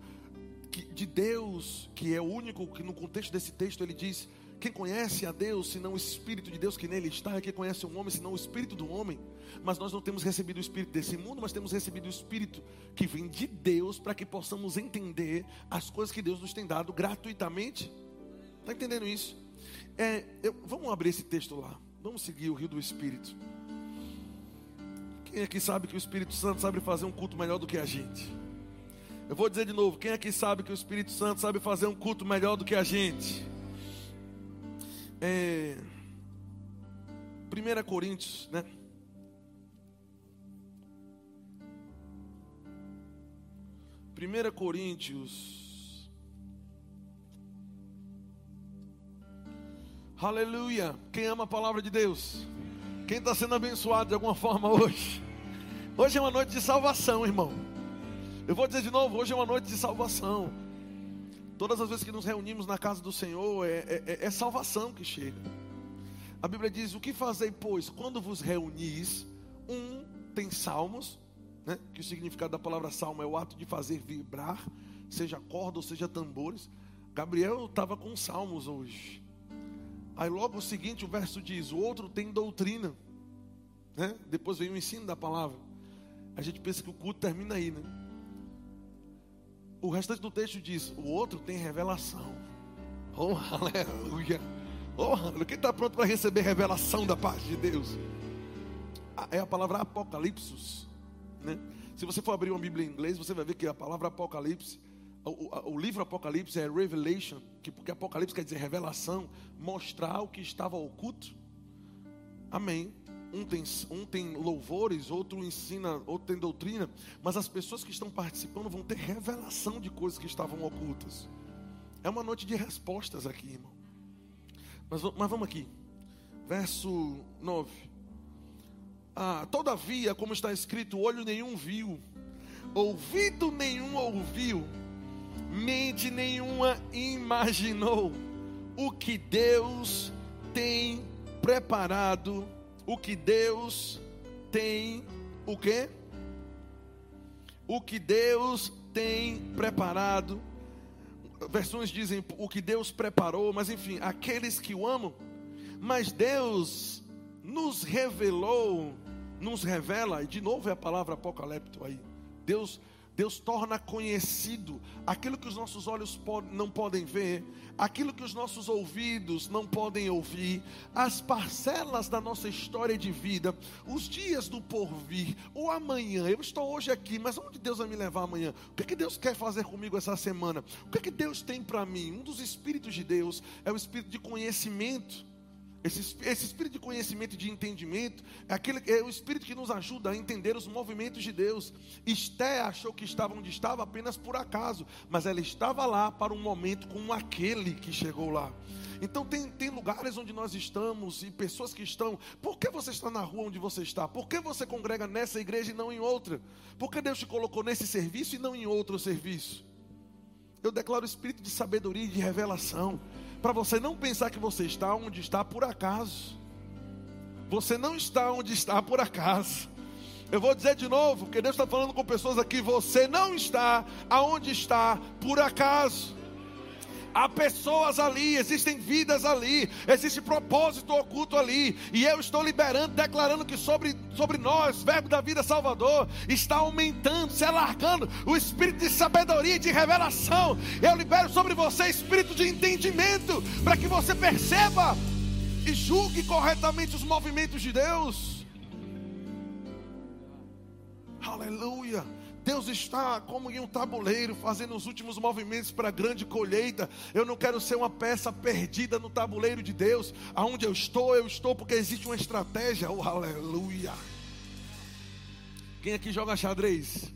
de Deus, que é o único que no contexto desse texto ele diz: quem conhece a Deus, senão o Espírito de Deus que nele está, é quem conhece um homem, senão o Espírito do homem. Mas nós não temos recebido o Espírito desse mundo, mas temos recebido o Espírito que vem de Deus para que possamos entender as coisas que Deus nos tem dado gratuitamente. Está entendendo isso? É, eu, vamos abrir esse texto lá. Vamos seguir o rio do Espírito. Quem aqui sabe que o Espírito Santo sabe fazer um culto melhor do que a gente? Eu vou dizer de novo: quem aqui sabe que o Espírito Santo sabe fazer um culto melhor do que a gente? É, 1 Coríntios, né? Primeira Coríntios Aleluia. Quem ama a palavra de Deus? Quem está sendo abençoado de alguma forma hoje? Hoje é uma noite de salvação, irmão. Eu vou dizer de novo: hoje é uma noite de salvação. Todas as vezes que nos reunimos na casa do Senhor, é, é, é, é salvação que chega. A Bíblia diz: O que fazei, pois, quando vos reunis? Um tem salmos, né? que o significado da palavra salmo é o ato de fazer vibrar, seja corda ou seja tambores. Gabriel estava com salmos hoje. Aí logo o seguinte, o verso diz: o outro tem doutrina. Né? Depois vem o ensino da palavra. A gente pensa que o culto termina aí, né? O restante do texto diz: o outro tem revelação. Oh, aleluia. Oh. Quem está pronto para receber revelação da parte de Deus? É a palavra apocalipse. Né? Se você for abrir uma Bíblia em inglês, você vai ver que a palavra apocalipse o, o, livro Apocalipse é Revelation, que porque Apocalipse quer dizer revelação, mostrar o que estava oculto. Amém. Um tem, um tem louvores, outro ensina, outro tem doutrina, mas as pessoas que estão participando vão ter revelação de coisas que estavam ocultas. É uma noite de respostas aqui, irmão. Mas, mas vamos aqui, verso 9. Ah, todavia, como está escrito, olho nenhum viu, ouvido nenhum ouviu mente nenhuma imaginou o que Deus tem preparado, o que Deus tem o quê? O que Deus tem preparado. Versões dizem o que Deus preparou, mas enfim, aqueles que o amam. Mas Deus nos revelou, nos revela, e de novo é a palavra apocalipto aí Deus Deus torna conhecido aquilo que os nossos olhos não podem ver, aquilo que os nossos ouvidos não podem ouvir, as parcelas da nossa história de vida, os dias do porvir, o amanhã. Eu estou hoje aqui, mas onde Deus vai me levar amanhã? O que, é que Deus quer fazer comigo essa semana? O que, é que Deus tem para mim? Um dos espíritos de Deus é o espírito de conhecimento. Esse, esse, espírito de conhecimento e de entendimento é, aquele, é o espírito que nos ajuda a entender os movimentos de Deus. Esté achou que estava onde estava apenas por acaso, mas ela estava lá para um momento com aquele que chegou lá. Então tem, tem lugares onde nós estamos e pessoas que estão. Por que você está na rua onde você está? Por que você congrega nessa igreja e não em outra? Por que Deus te colocou nesse serviço e não em outro serviço? Eu declaro o espírito de sabedoria e de revelação para você não pensar que você está onde está por acaso. Você não está onde está por acaso. Eu vou dizer de novo, porque Deus está falando com pessoas aqui. Você não está aonde está por acaso. Há pessoas ali, existem vidas ali, existe propósito oculto ali. E eu estou liberando, declarando que sobre, sobre nós, Verbo da Vida Salvador, está aumentando, se alargando o espírito de sabedoria e de revelação. Eu libero sobre você espírito de entendimento, para que você perceba e julgue corretamente os movimentos de Deus. Aleluia. Deus está como em um tabuleiro, fazendo os últimos movimentos para a grande colheita. Eu não quero ser uma peça perdida no tabuleiro de Deus. Aonde eu estou, eu estou porque existe uma estratégia. Oh, aleluia. Quem aqui joga xadrez?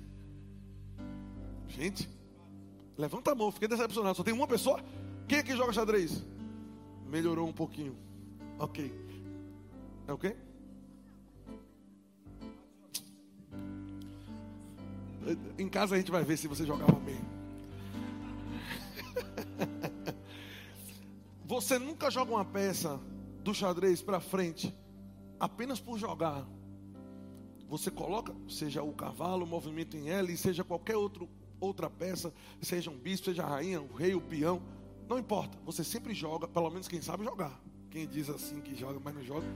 Gente, levanta a mão, fiquei decepcionado. Só tem uma pessoa? Quem aqui joga xadrez? Melhorou um pouquinho. Ok. É o quê? Em casa a gente vai ver se você jogava bem. Você nunca joga uma peça do xadrez para frente apenas por jogar. Você coloca, seja o cavalo, o movimento em L, seja qualquer outro, outra peça, seja um bispo, seja a rainha, o rei, o peão, não importa. Você sempre joga, pelo menos quem sabe jogar. Quem diz assim que joga, mas não joga,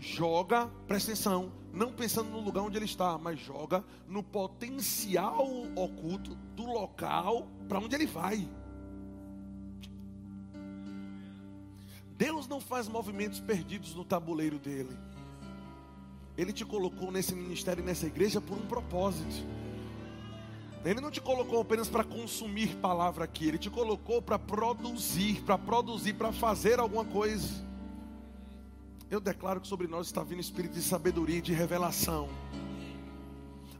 joga, presta atenção, não pensando no lugar onde ele está, mas joga no potencial oculto do local para onde ele vai. Deus não faz movimentos perdidos no tabuleiro dele. Ele te colocou nesse ministério nessa igreja por um propósito. Ele não te colocou apenas para consumir palavra aqui, ele te colocou para produzir, para produzir, para fazer alguma coisa. Eu declaro que sobre nós está vindo espírito de sabedoria e de revelação.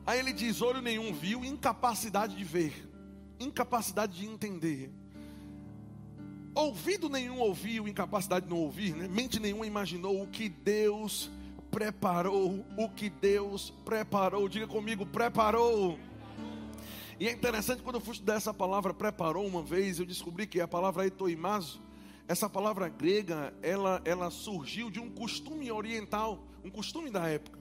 Aí ele diz: olho nenhum viu, incapacidade de ver, incapacidade de entender. Ouvido nenhum ouviu, incapacidade de não ouvir, né? mente nenhuma imaginou o que Deus preparou, o que Deus preparou. Diga comigo, preparou. E é interessante quando eu fui estudar essa palavra preparou uma vez, eu descobri que é a palavra etoimazo essa palavra grega, ela, ela surgiu de um costume oriental, um costume da época.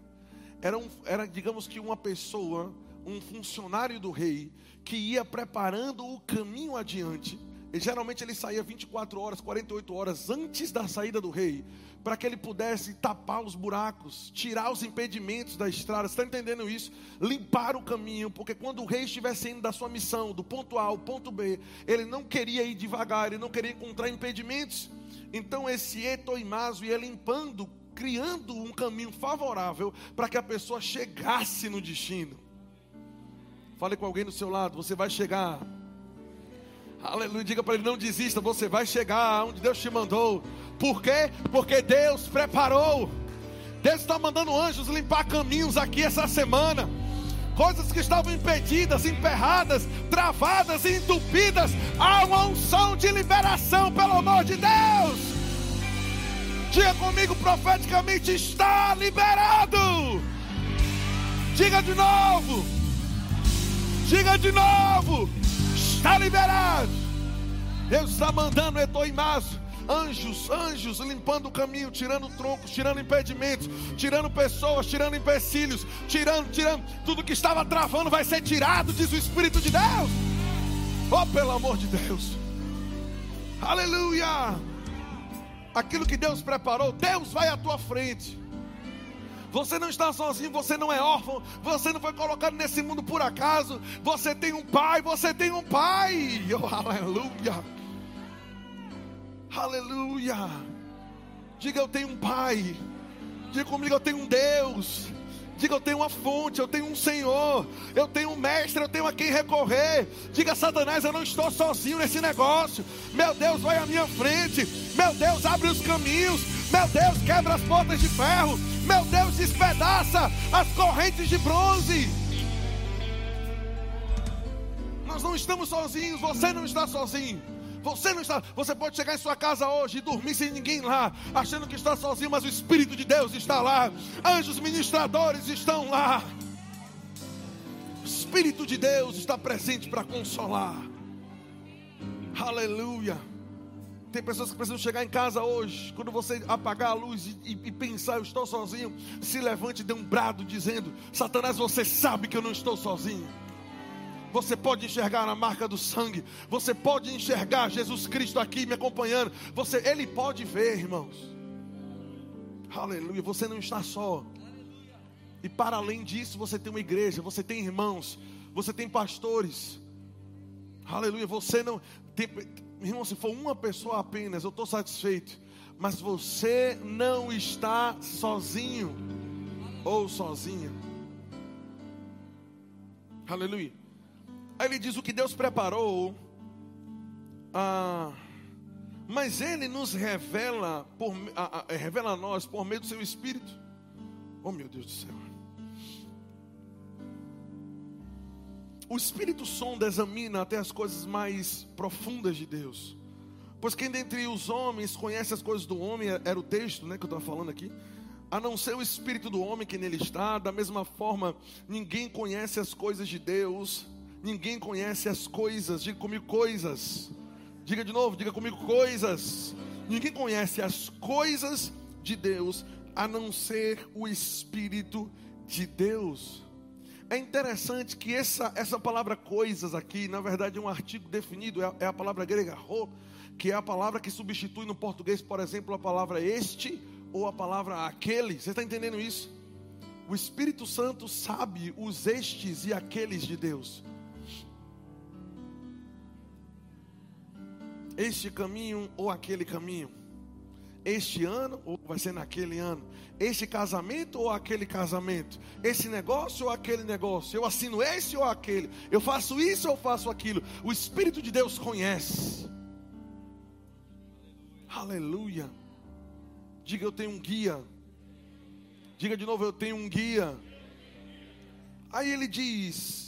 Era, um, era, digamos que, uma pessoa, um funcionário do rei, que ia preparando o caminho adiante. E geralmente ele saía 24 horas, 48 horas antes da saída do rei, para que ele pudesse tapar os buracos, tirar os impedimentos da estrada. Você está entendendo isso? Limpar o caminho, porque quando o rei estivesse indo da sua missão, do ponto A ao ponto B, ele não queria ir devagar, ele não queria encontrar impedimentos. Então esse etoimaso ia limpando, criando um caminho favorável para que a pessoa chegasse no destino. Fale com alguém do seu lado, você vai chegar. Aleluia, diga para ele: não desista, você vai chegar onde Deus te mandou. Por quê? Porque Deus preparou. Deus está mandando anjos limpar caminhos aqui essa semana. Coisas que estavam impedidas, emperradas, travadas e entupidas. Há uma unção de liberação, pelo amor de Deus. Diga comigo profeticamente: está liberado. Diga de novo. Diga de novo. Está liberado. Deus está mandando Etoimaço anjos, anjos limpando o caminho, tirando troncos, tirando impedimentos, tirando pessoas, tirando empecilhos, tirando, tirando tudo que estava travando vai ser tirado, diz o Espírito de Deus. Oh, pelo amor de Deus, aleluia. Aquilo que Deus preparou, Deus vai à tua frente. Você não está sozinho, você não é órfão, você não foi colocado nesse mundo por acaso. Você tem um pai, você tem um pai. Oh, aleluia. Aleluia. Diga eu tenho um pai. Diga comigo eu tenho um Deus. Diga, eu tenho uma fonte, eu tenho um Senhor, eu tenho um mestre, eu tenho a quem recorrer. Diga, Satanás, eu não estou sozinho nesse negócio. Meu Deus, vai à minha frente. Meu Deus, abre os caminhos. Meu Deus, quebra as portas de ferro. Meu Deus, despedaça as correntes de bronze. Nós não estamos sozinhos, você não está sozinho. Você não está, você pode chegar em sua casa hoje e dormir sem ninguém lá, achando que está sozinho, mas o Espírito de Deus está lá. Anjos ministradores estão lá. O Espírito de Deus está presente para consolar. Aleluia. Tem pessoas que precisam chegar em casa hoje, quando você apagar a luz e, e, pensar, eu estou sozinho, se levante e dê um brado dizendo: Satanás, você sabe que eu não estou sozinho. Você pode enxergar a marca do sangue. Você pode enxergar Jesus Cristo aqui me acompanhando. Você, ele pode ver, irmãos. Aleluia. Você não está só. E para além disso, você tem uma igreja, você tem irmãos, você tem pastores. Aleluia. Você não tem, irmão, se for uma pessoa apenas, eu estou satisfeito. Mas você não está sozinho ou sozinha. Aleluia. Aí ele diz o que Deus preparou. Ah, mas ele nos revela, por, ah, ah, revela a nós por meio do seu Espírito. Oh meu Deus do céu. O Espírito sonda, examina até as coisas mais profundas de Deus. Pois quem dentre os homens conhece as coisas do homem, era o texto né, que eu estava falando aqui, a não ser o Espírito do homem que nele está, da mesma forma, ninguém conhece as coisas de Deus, Ninguém conhece as coisas. Diga comigo coisas. Diga de novo, diga comigo coisas. Ninguém conhece as coisas de Deus a não ser o Espírito de Deus. É interessante que essa, essa palavra coisas aqui, na verdade, é um artigo definido, é, é a palavra grega ro, que é a palavra que substitui no português, por exemplo, a palavra este ou a palavra aquele. Você está entendendo isso? O Espírito Santo sabe os estes e aqueles de Deus. este caminho ou aquele caminho, este ano ou vai ser naquele ano, este casamento ou aquele casamento, esse negócio ou aquele negócio, eu assino esse ou aquele, eu faço isso ou faço aquilo. O Espírito de Deus conhece. Aleluia. Diga eu tenho um guia. Diga de novo eu tenho um guia. Aí ele diz: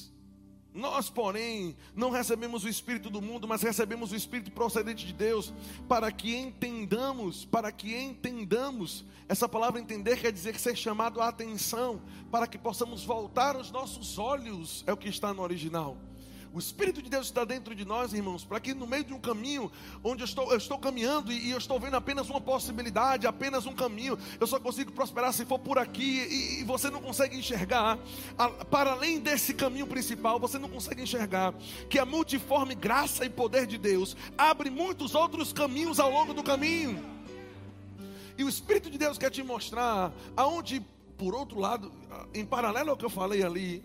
nós, porém, não recebemos o Espírito do mundo, mas recebemos o Espírito procedente de Deus, para que entendamos, para que entendamos. Essa palavra entender quer dizer ser chamado a atenção, para que possamos voltar os nossos olhos, é o que está no original. O Espírito de Deus está dentro de nós, irmãos, para que no meio de um caminho onde eu estou, eu estou caminhando e, e, eu estou vendo apenas uma possibilidade, apenas um caminho, eu só consigo prosperar se for por aqui e, e você não consegue enxergar, a, para além desse caminho principal, você não consegue enxergar que a multiforme graça e poder de Deus abre muitos outros caminhos ao longo do caminho. E o Espírito de Deus quer te mostrar aonde, por outro lado, em paralelo ao que eu falei ali,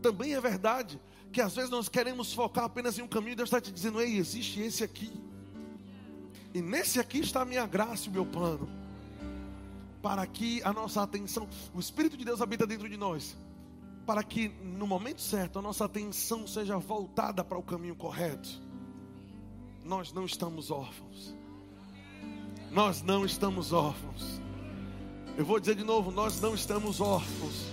também é verdade que às vezes nós queremos focar apenas em um caminho, Deus está te dizendo, ei, existe esse aqui. E nesse aqui está a minha graça e o meu plano. Para que a nossa atenção, o Espírito de Deus habita dentro de nós. Para que no momento certo a nossa atenção seja voltada para o caminho correto. Nós não estamos órfãos. Nós não estamos órfãos. Eu vou dizer de novo: nós não estamos órfãos.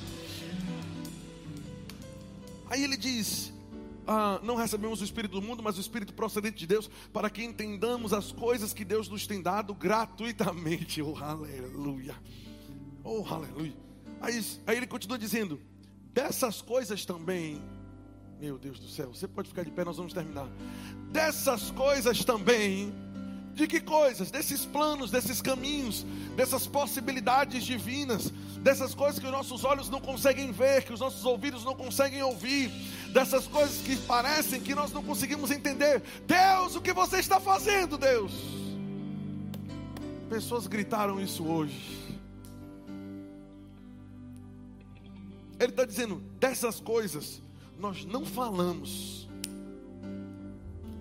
Aí ele diz: ah, não recebemos o Espírito do mundo, mas o Espírito procedente de Deus, para que entendamos as coisas que Deus nos tem dado gratuitamente. Oh, aleluia! Oh, aleluia! Aí, aí ele continua dizendo: dessas coisas também, meu Deus do céu, você pode ficar de pé, nós vamos terminar. Dessas coisas também de que coisas? Desses planos, desses caminhos, dessas possibilidades divinas, dessas coisas que os nossos olhos não conseguem ver, que os nossos ouvidos não conseguem ouvir, dessas coisas que parecem que nós não conseguimos entender. Deus, o que você está fazendo, Deus? Pessoas gritaram isso hoje. Ele está dizendo: dessas coisas nós não falamos.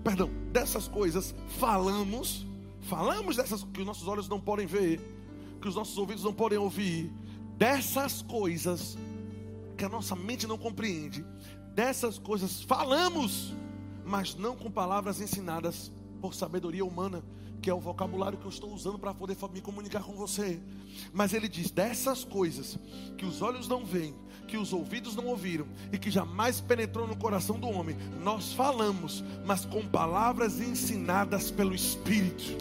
Perdão, dessas coisas falamos. Falamos dessas que os nossos olhos não podem ver, que os nossos ouvidos não podem ouvir. Dessas coisas que a nossa mente não compreende. Dessas coisas falamos, mas não com palavras ensinadas por sabedoria humana, que é o vocabulário que eu estou usando para poder me comunicar com você. Mas ele diz: dessas coisas que os olhos não veem, que os ouvidos não ouviram e que jamais penetrou no coração do homem, nós falamos, mas com palavras ensinadas pelo Espírito.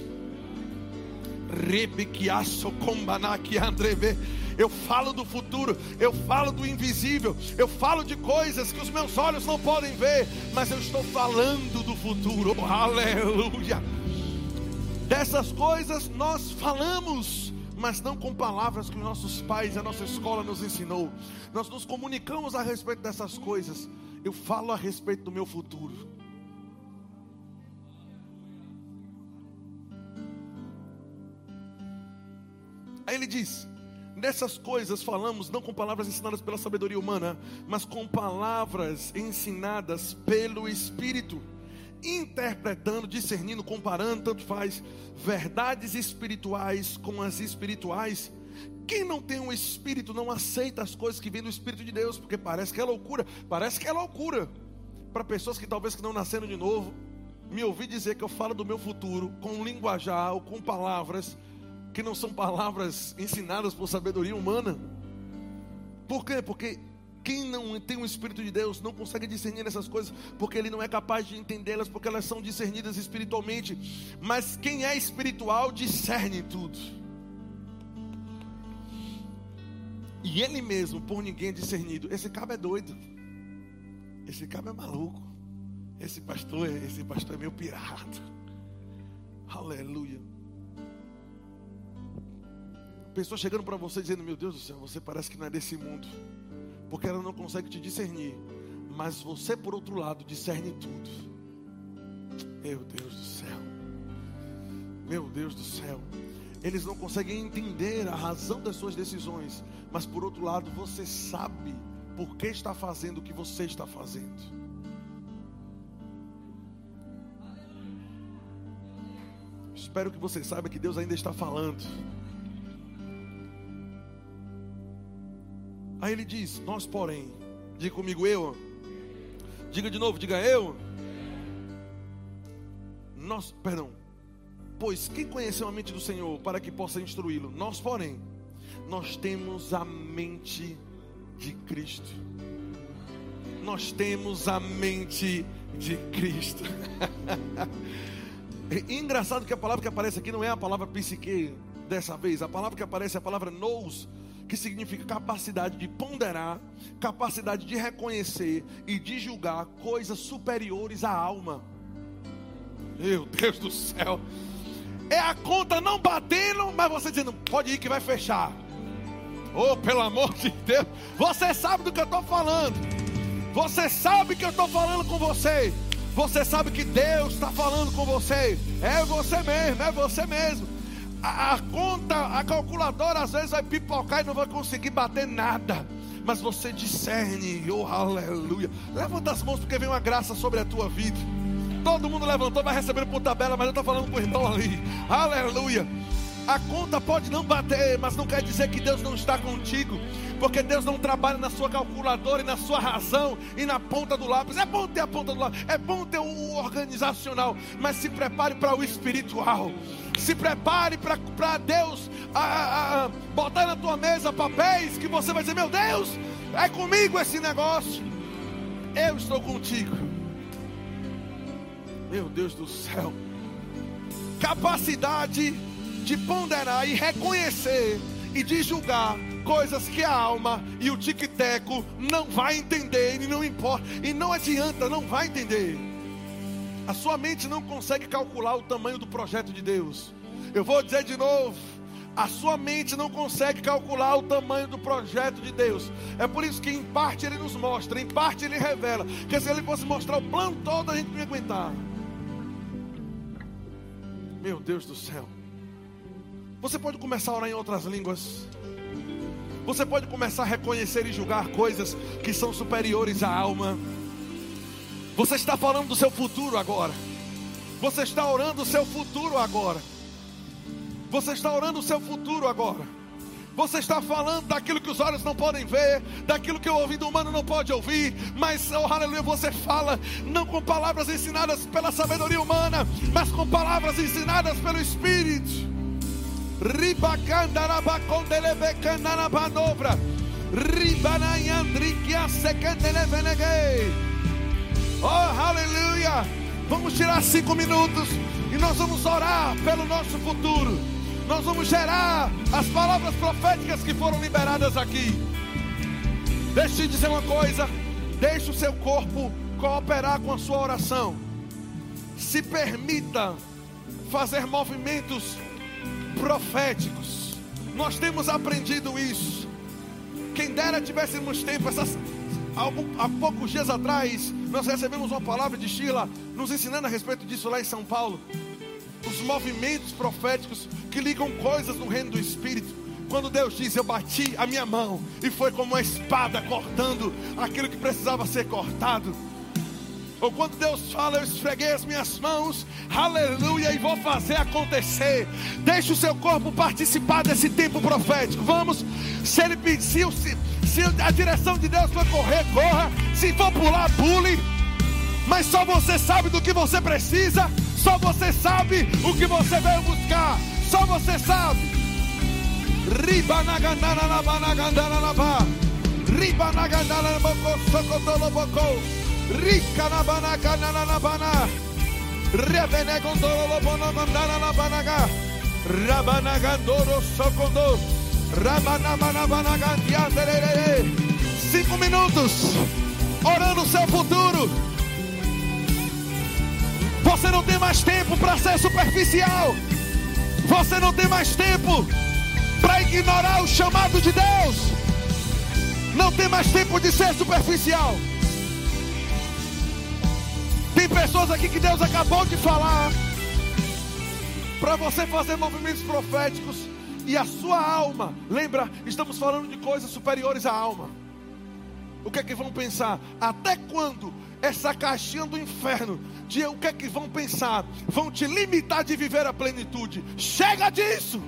Eu falo do futuro, eu falo do invisível, eu falo de coisas que os meus olhos não podem ver, mas eu estou falando do futuro. Aleluia! Dessas coisas nós falamos, mas não com palavras que os nossos pais e a nossa escola nos ensinou. Nós nos comunicamos a respeito dessas coisas. Eu falo a respeito do meu futuro. Aí ele diz: Nessas coisas falamos não com palavras ensinadas pela sabedoria humana, mas com palavras ensinadas pelo Espírito interpretando, discernindo, comparando, tanto faz, verdades espirituais com as espirituais. Quem não tem um espírito não aceita as coisas que vêm do Espírito de Deus, porque parece que é loucura, parece que é loucura. Para pessoas que talvez que não nasceram de novo, me ouvir dizer que eu falo do meu futuro com linguajar ou com palavras que não são palavras ensinadas por sabedoria humana. Por quê? Porque quem não tem o Espírito de Deus não consegue discernir essas coisas, porque ele não é capaz de entendê-las, porque elas são discernidas espiritualmente. Mas quem é espiritual discerne tudo. E ele mesmo, por ninguém é discernido. Esse cabo é doido. Esse cabo é maluco. Esse pastor, é, esse pastor é meio pirado. Aleluia. Pessoa chegando para você dizendo: Meu Deus do céu, você parece que não é desse mundo porque ela não consegue te discernir. Mas você, por outro lado, discerne tudo. Meu Deus do céu. Meu Deus do céu. Eles não conseguem entender a razão das suas decisões. Mas por outro lado, você sabe por que está fazendo o que você está fazendo. Espero que você saiba que Deus ainda está falando. Aí ele diz: Nós, porém, diga comigo, eu. Diga de novo, diga eu. Nós, perdão. Pois quem conheceu a mente do Senhor para que possa instruí-lo? Nós, porém, nós temos a mente de Cristo. Nós temos a mente de Cristo. engraçado que a palavra que aparece aqui não é a palavra psique dessa vez. A palavra que aparece é a palavra nous que significa capacidade de ponderar, capacidade de reconhecer e de julgar coisas superiores à alma. Meu Deus do céu. É a conta não batendo, mas você dizendo, pode ir que vai fechar. Oh, pelo amor de Deus. Você sabe do que eu estou falando. Você sabe que eu estou falando com você. Você sabe que Deus está falando com você. É você mesmo, é você mesmo a, conta, a calculadora às vezes vai pipocar e não vai conseguir bater nada mas você discerne, oh aleluia. Levanta as mãos porque vem uma graça sobre a tua vida. Todo mundo levantou, vai receber por tabela, mas eu estou falando com o irmão ali, aleluia. A conta pode não bater, mas não quer dizer que Deus não está contigo, porque Deus não trabalha na sua calculadora e na sua razão e na ponta do lápis. É bom ter a ponta do lápis, é bom ter o organizacional, mas se prepare para o espiritual. Se prepare para Deus a, a, a, botar na tua mesa papéis que você vai dizer: Meu Deus, é comigo esse negócio. Eu estou contigo. Meu Deus do céu. Capacidade de ponderar e reconhecer e de julgar coisas que a alma e o tic-teco não vai entender e não importa e não adianta, não vai entender. A sua mente não consegue calcular o tamanho do projeto de Deus. Eu vou dizer de novo. A sua mente não consegue calcular o tamanho do projeto de Deus. É por isso que em parte ele nos mostra, em parte ele revela. Que se ele fosse mostrar o plano todo, a gente não ia aguentar. Meu Deus do céu. Você pode começar a orar em outras línguas. Você pode começar a reconhecer e julgar coisas que são superiores à alma. Você está falando do seu futuro agora. Você está orando o seu futuro agora. Você está orando o seu futuro agora. Você está falando daquilo que os olhos não podem ver, daquilo que o ouvido humano não pode ouvir, mas, oh, aleluia, você fala não com palavras ensinadas pela sabedoria humana, mas com palavras ensinadas pelo Espírito. Oh, aleluia! Vamos tirar cinco minutos e nós vamos orar pelo nosso futuro. Nós vamos gerar as palavras proféticas que foram liberadas aqui. Deixe eu dizer uma coisa: deixe o seu corpo cooperar com a sua oração. Se permita fazer movimentos proféticos. Nós temos aprendido isso. Quem dera tivéssemos tempo, essas, há poucos dias atrás, nós recebemos uma palavra de Sheila nos ensinando a respeito disso lá em São Paulo. Os movimentos proféticos que ligam coisas no reino do Espírito. Quando Deus diz, eu bati a minha mão e foi como uma espada cortando aquilo que precisava ser cortado. Ou quando Deus fala, eu esfreguei as minhas mãos, aleluia, e vou fazer acontecer. Deixe o seu corpo participar desse tempo profético. Vamos, se ele pediu, se, se a direção de Deus for correr, corra. Se for pular, pule. Mas só você sabe do que você precisa. Só você sabe o que você veio buscar. Só você sabe. Riba na gandana na banagandana na ba. Riba na gandana na bocô, socotolo bocô. Rica na banaca na na bana. Rebene gondolo bono mandana na banaga. Rabana gandoro socondo. Rabana mana banaga Cinco minutos. Orando o seu futuro. Você não tem mais tempo para ser superficial. Você não tem mais tempo para ignorar o chamado de Deus. Não tem mais tempo de ser superficial. Tem pessoas aqui que Deus acabou de falar para você fazer movimentos proféticos e a sua alma, lembra, estamos falando de coisas superiores à alma. O que é que vão pensar? Até quando essa caixinha do inferno, de o que é que vão pensar? Vão te limitar de viver a plenitude. Chega disso!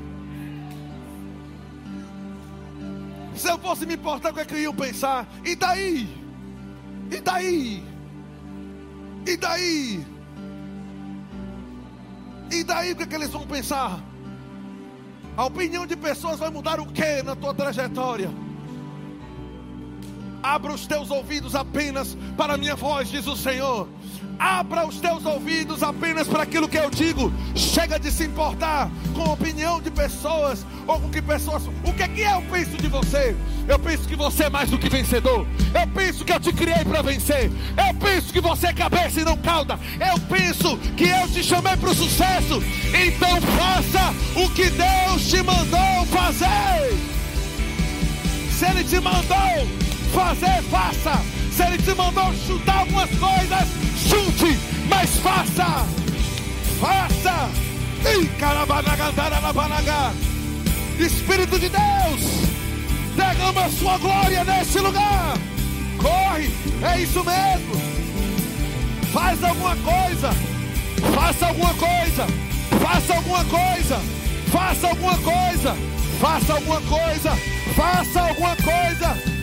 Se eu fosse me importar, o que é que iam pensar? E daí? E daí? E daí? E daí o que, é que eles vão pensar? A opinião de pessoas vai mudar o que na tua trajetória? Abra os teus ouvidos apenas para a minha voz, diz o Senhor. Abra os teus ouvidos apenas para aquilo que eu digo. Chega de se importar com a opinião de pessoas ou com que pessoas. O que é que eu penso de você? Eu penso que você é mais do que vencedor. Eu penso que eu te criei para vencer. Eu penso que você é cabeça e não cauda. Eu penso que eu te chamei para o sucesso. Então faça o que Deus te mandou fazer. Se Ele te mandou fazer, faça. Se Ele te mandou chutar algumas coisas, chute, mas faça. Faça. Espírito de Deus, derrama a sua glória nesse lugar. Corre, é isso mesmo. Faz alguma coisa. Faça alguma coisa. Faça alguma coisa. Faça alguma coisa. Faça alguma coisa. Faça alguma coisa.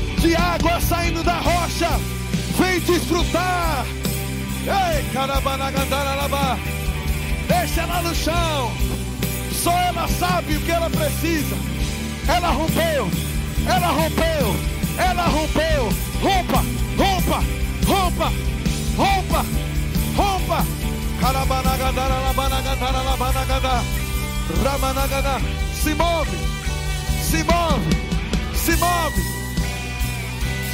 de água saindo da rocha. Vem desfrutar. Ei, carabanagandalabá. Deixa ela no chão. Só ela sabe o que ela precisa. Ela rompeu. Ela rompeu. Ela rompeu. Rompa, rompa, rompa, rompa, rompa. Carabanagandalabanagandaralabanagandá. Ramanagandá. Se move. Se move.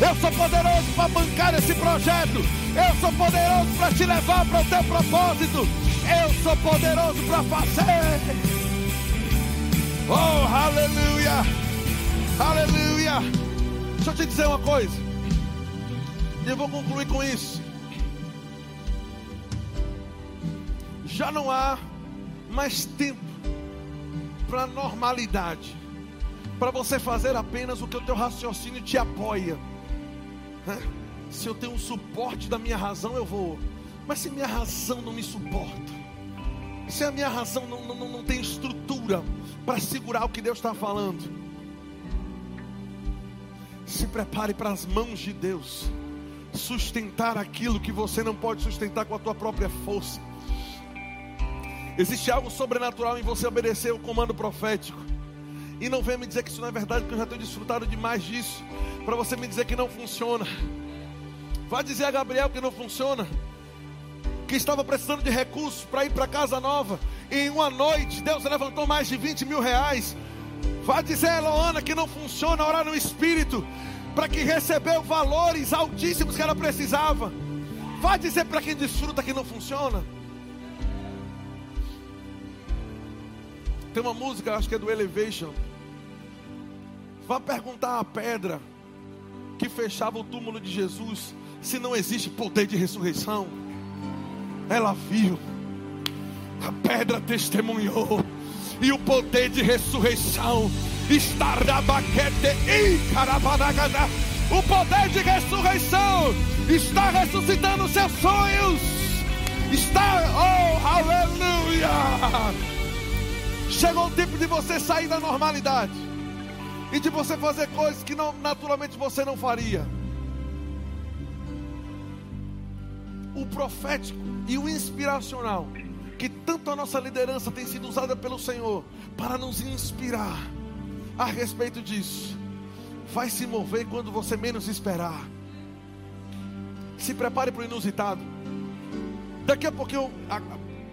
Eu sou poderoso para bancar esse projeto. Eu sou poderoso para te levar para o teu propósito. Eu sou poderoso para fazer. Oh, aleluia! Aleluia! Deixa eu te dizer uma coisa. E eu vou concluir com isso. Já não há mais tempo para normalidade. Para você fazer apenas o que o teu raciocínio te apoia. Se eu tenho um suporte da minha razão, eu vou. Mas se minha razão não me suporta, se a minha razão não, não, não tem estrutura para segurar o que Deus está falando, se prepare para as mãos de Deus sustentar aquilo que você não pode sustentar com a tua própria força. Existe algo sobrenatural em você obedecer o comando profético. E não venha me dizer que isso não é verdade, porque eu já tenho desfrutado demais disso. Para você me dizer que não funciona. Vá dizer a Gabriel que não funciona que estava precisando de recursos para ir para casa nova. E em uma noite, Deus levantou mais de 20 mil reais. Vá dizer a Eloana que não funciona orar no Espírito, para que recebeu valores altíssimos que ela precisava. Vá dizer para quem desfruta que não funciona. Tem uma música, acho que é do Elevation. Vá perguntar à pedra que fechava o túmulo de Jesus se não existe poder de ressurreição. Ela viu, a pedra testemunhou, e o poder de ressurreição está na baquete e carabanagana. O poder de ressurreição está ressuscitando seus sonhos. Está, oh, aleluia! Chegou o tempo de você sair da normalidade e de você fazer coisas que não, naturalmente você não faria. o profético e o inspiracional, que tanto a nossa liderança tem sido usada pelo Senhor para nos inspirar a respeito disso, vai se mover quando você menos esperar. Se prepare para o inusitado. Daqui a eu.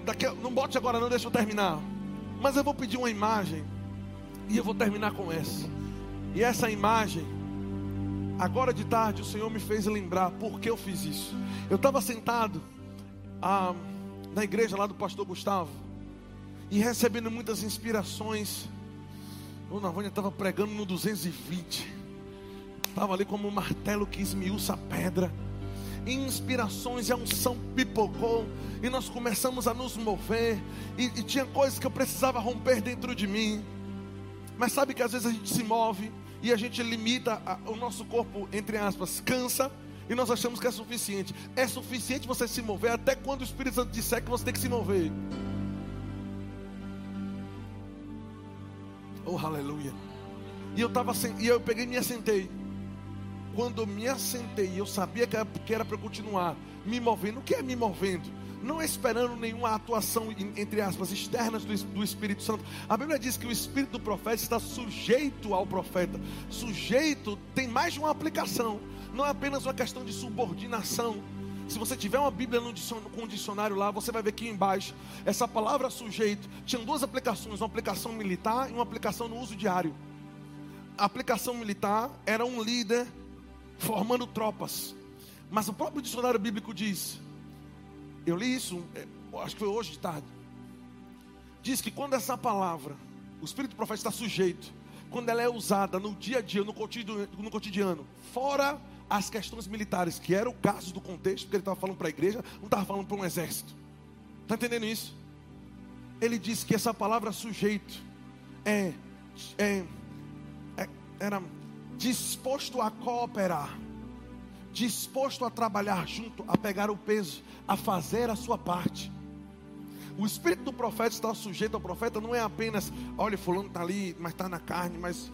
Daqui a, não bote agora, não, deixa eu terminar. Mas eu vou pedir uma imagem. E eu vou terminar com essa. E essa imagem Agora de tarde o Senhor me fez lembrar por que eu fiz isso. Eu estava sentado ah, na igreja lá do pastor Gustavo e recebendo muitas inspirações. O Navônia estava pregando no 220. Estava ali como um martelo que esmiuça a pedra. Inspirações e a unção pipocou. E nós começamos a nos mover. E, e tinha coisas que eu precisava romper dentro de mim. Mas sabe que às vezes a gente se move e a gente limita a, o nosso corpo, entre aspas, cansa e nós achamos que é suficiente. É suficiente você se mover até quando o Espírito Santo disser que você tem que se mover. Oh, aleluia. E eu tava e eu peguei e me assentei. Quando eu me assentei, eu sabia que era para continuar me movendo. O que é me movendo? Não esperando nenhuma atuação, entre aspas, externas do, do Espírito Santo. A Bíblia diz que o Espírito do profeta está sujeito ao profeta. Sujeito tem mais de uma aplicação, não é apenas uma questão de subordinação. Se você tiver uma Bíblia um dicionário lá, você vai ver aqui embaixo, essa palavra sujeito tinha duas aplicações, uma aplicação militar e uma aplicação no uso diário. A aplicação militar era um líder formando tropas. Mas o próprio dicionário bíblico diz eu li isso, é, acho que foi hoje de tarde. Diz que quando essa palavra, o Espírito profeta está sujeito, quando ela é usada no dia a dia, no cotidiano, no cotidiano fora as questões militares, que era o caso do contexto, porque ele estava falando para a igreja, não estava falando para um exército. Está entendendo isso? Ele diz que essa palavra sujeito é, é, é era disposto a cooperar disposto a trabalhar junto, a pegar o peso, a fazer a sua parte. O espírito do profeta está sujeito ao profeta, não é apenas, olha, fulano está ali, mas está na carne, mas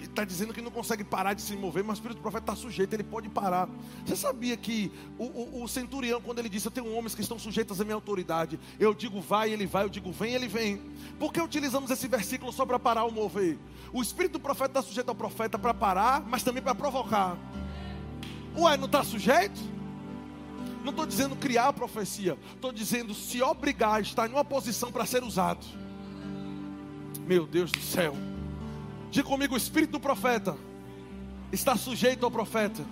está dizendo que não consegue parar de se mover, mas o espírito do profeta está sujeito, ele pode parar. Você sabia que o, o, o, centurião, quando ele disse: Eu tenho homens que estão sujeitos à minha autoridade, eu digo vai, ele vai, eu digo vem, ele vem. Por que utilizamos esse versículo só para parar o mover? O espírito do profeta está sujeito ao profeta para parar, mas também para provocar. Ué, não está sujeito? Não estou dizendo criar a profecia, estou dizendo se obrigar a estar em uma posição para ser usado. Meu Deus do céu. Diga comigo, o espírito do profeta está sujeito ao profeta.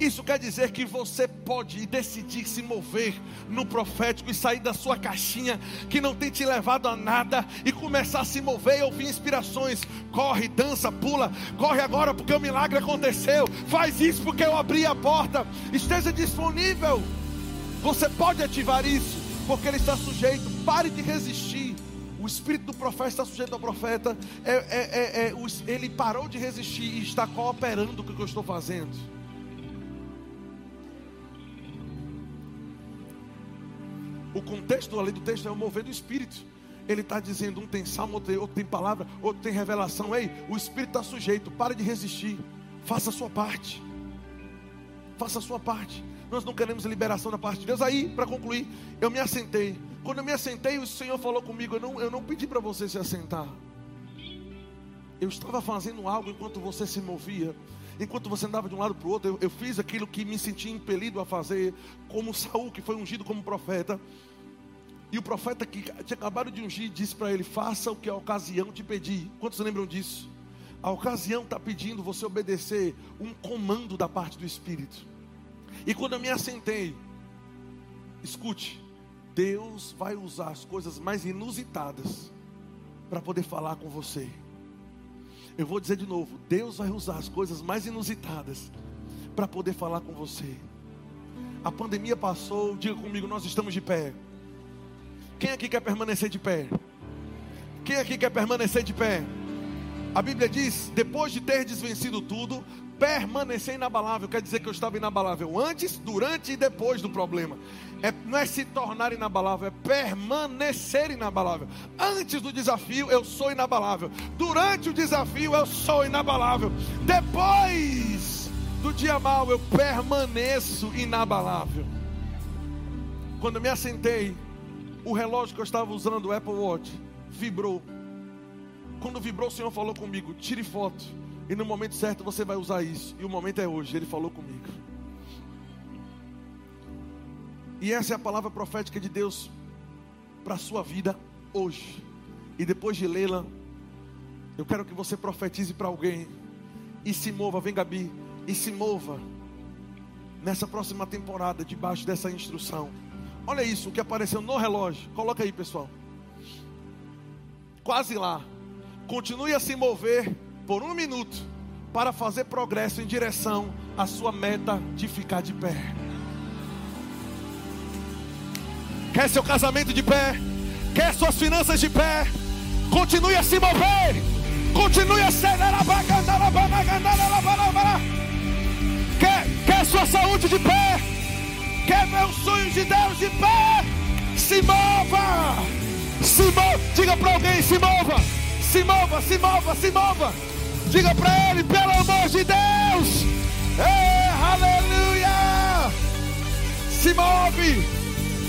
Isso quer dizer que você pode decidir se mover no profético e sair da sua caixinha que não tem te levado a nada e começar a se mover e ouvir inspirações. Corre, dança, pula, corre agora porque o milagre aconteceu. Faz isso porque eu abri a porta. Esteja disponível. Você pode ativar isso porque ele está sujeito. Pare de resistir. O espírito do profeta está sujeito ao profeta. É, é, é, é ele parou de resistir e está cooperando com o que eu estou fazendo. O contexto ali do texto é o mover do Espírito. Ele está dizendo: um tem salmo, outro tem palavra, outro tem revelação. Ei, o Espírito está sujeito, para de resistir. Faça a sua parte. Faça a sua parte. Nós não queremos liberação da parte de Deus. Aí, para concluir, eu me assentei. Quando eu me assentei, o Senhor falou comigo: Eu não, eu não pedi para você se assentar. Eu estava fazendo algo enquanto você se movia enquanto você andava de um lado para o outro, eu, eu, fiz aquilo que me senti impelido a fazer, como Saul, que foi ungido como profeta. E o profeta que tinha acabado de ungir disse para ele: Faça o que a ocasião te pedir. Quantos lembram disso? A ocasião está pedindo você obedecer um comando da parte do Espírito. E quando eu me assentei, escute, Deus vai usar as coisas mais inusitadas para poder falar com você. Eu vou dizer de novo: Deus vai usar as coisas mais inusitadas para poder falar com você. A pandemia passou, diga comigo, nós estamos de pé. Quem aqui quer permanecer de pé? Quem aqui quer permanecer de pé? A Bíblia diz: depois de ter desvencido tudo, permanecer inabalável. Quer dizer que eu estava inabalável antes, durante e depois do problema é, não é se tornar inabalável, é permanecer inabalável. Antes do desafio, eu sou inabalável. Durante o desafio, eu sou inabalável. Depois do dia mal, eu permaneço inabalável. Quando me assentei, o relógio que eu estava usando, o Apple Watch, vibrou. Quando vibrou, o Senhor falou comigo: tire foto. E no momento certo você vai usar isso. E o momento é hoje. Ele falou comigo. E essa é a palavra profética de Deus para a sua vida hoje. E depois de lê-la, eu quero que você profetize para alguém e se mova, vem Gabi, e se mova nessa próxima temporada debaixo dessa instrução. Olha isso, o que apareceu no relógio. Coloca aí, pessoal. Quase lá. Continue a se mover por um minuto para fazer progresso em direção à sua meta de ficar de pé. Quer seu casamento de pé? Quer suas finanças de pé? Continue a se mover. Continue a ser. Quer, quer sua saúde de pé? Quer ver os sonhos de Deus de pé? Se mova. Se mova. Diga para alguém: se mova. Se mova, se mova, se mova. Diga para ele, pelo amor de Deus. Ei, aleluia. Se move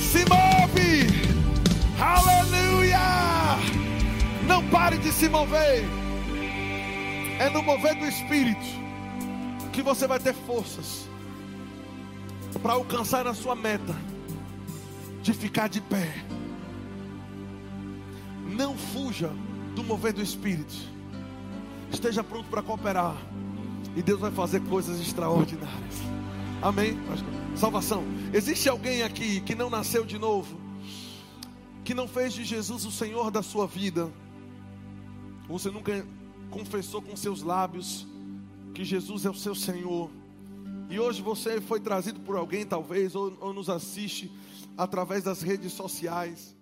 se move. Aleluia! Não pare de se mover. É no mover do Espírito que você vai ter forças para alcançar a sua meta de ficar de pé. Não fuja do mover do Espírito. Esteja pronto para cooperar. E Deus vai fazer coisas extraordinárias. Amém? Salvação. Existe alguém aqui que não nasceu de novo, que não fez de Jesus o Senhor da sua vida? Você nunca confessou com seus lábios que Jesus é o seu Senhor? E hoje você foi trazido por alguém, talvez, ou, ou nos assiste através das redes sociais.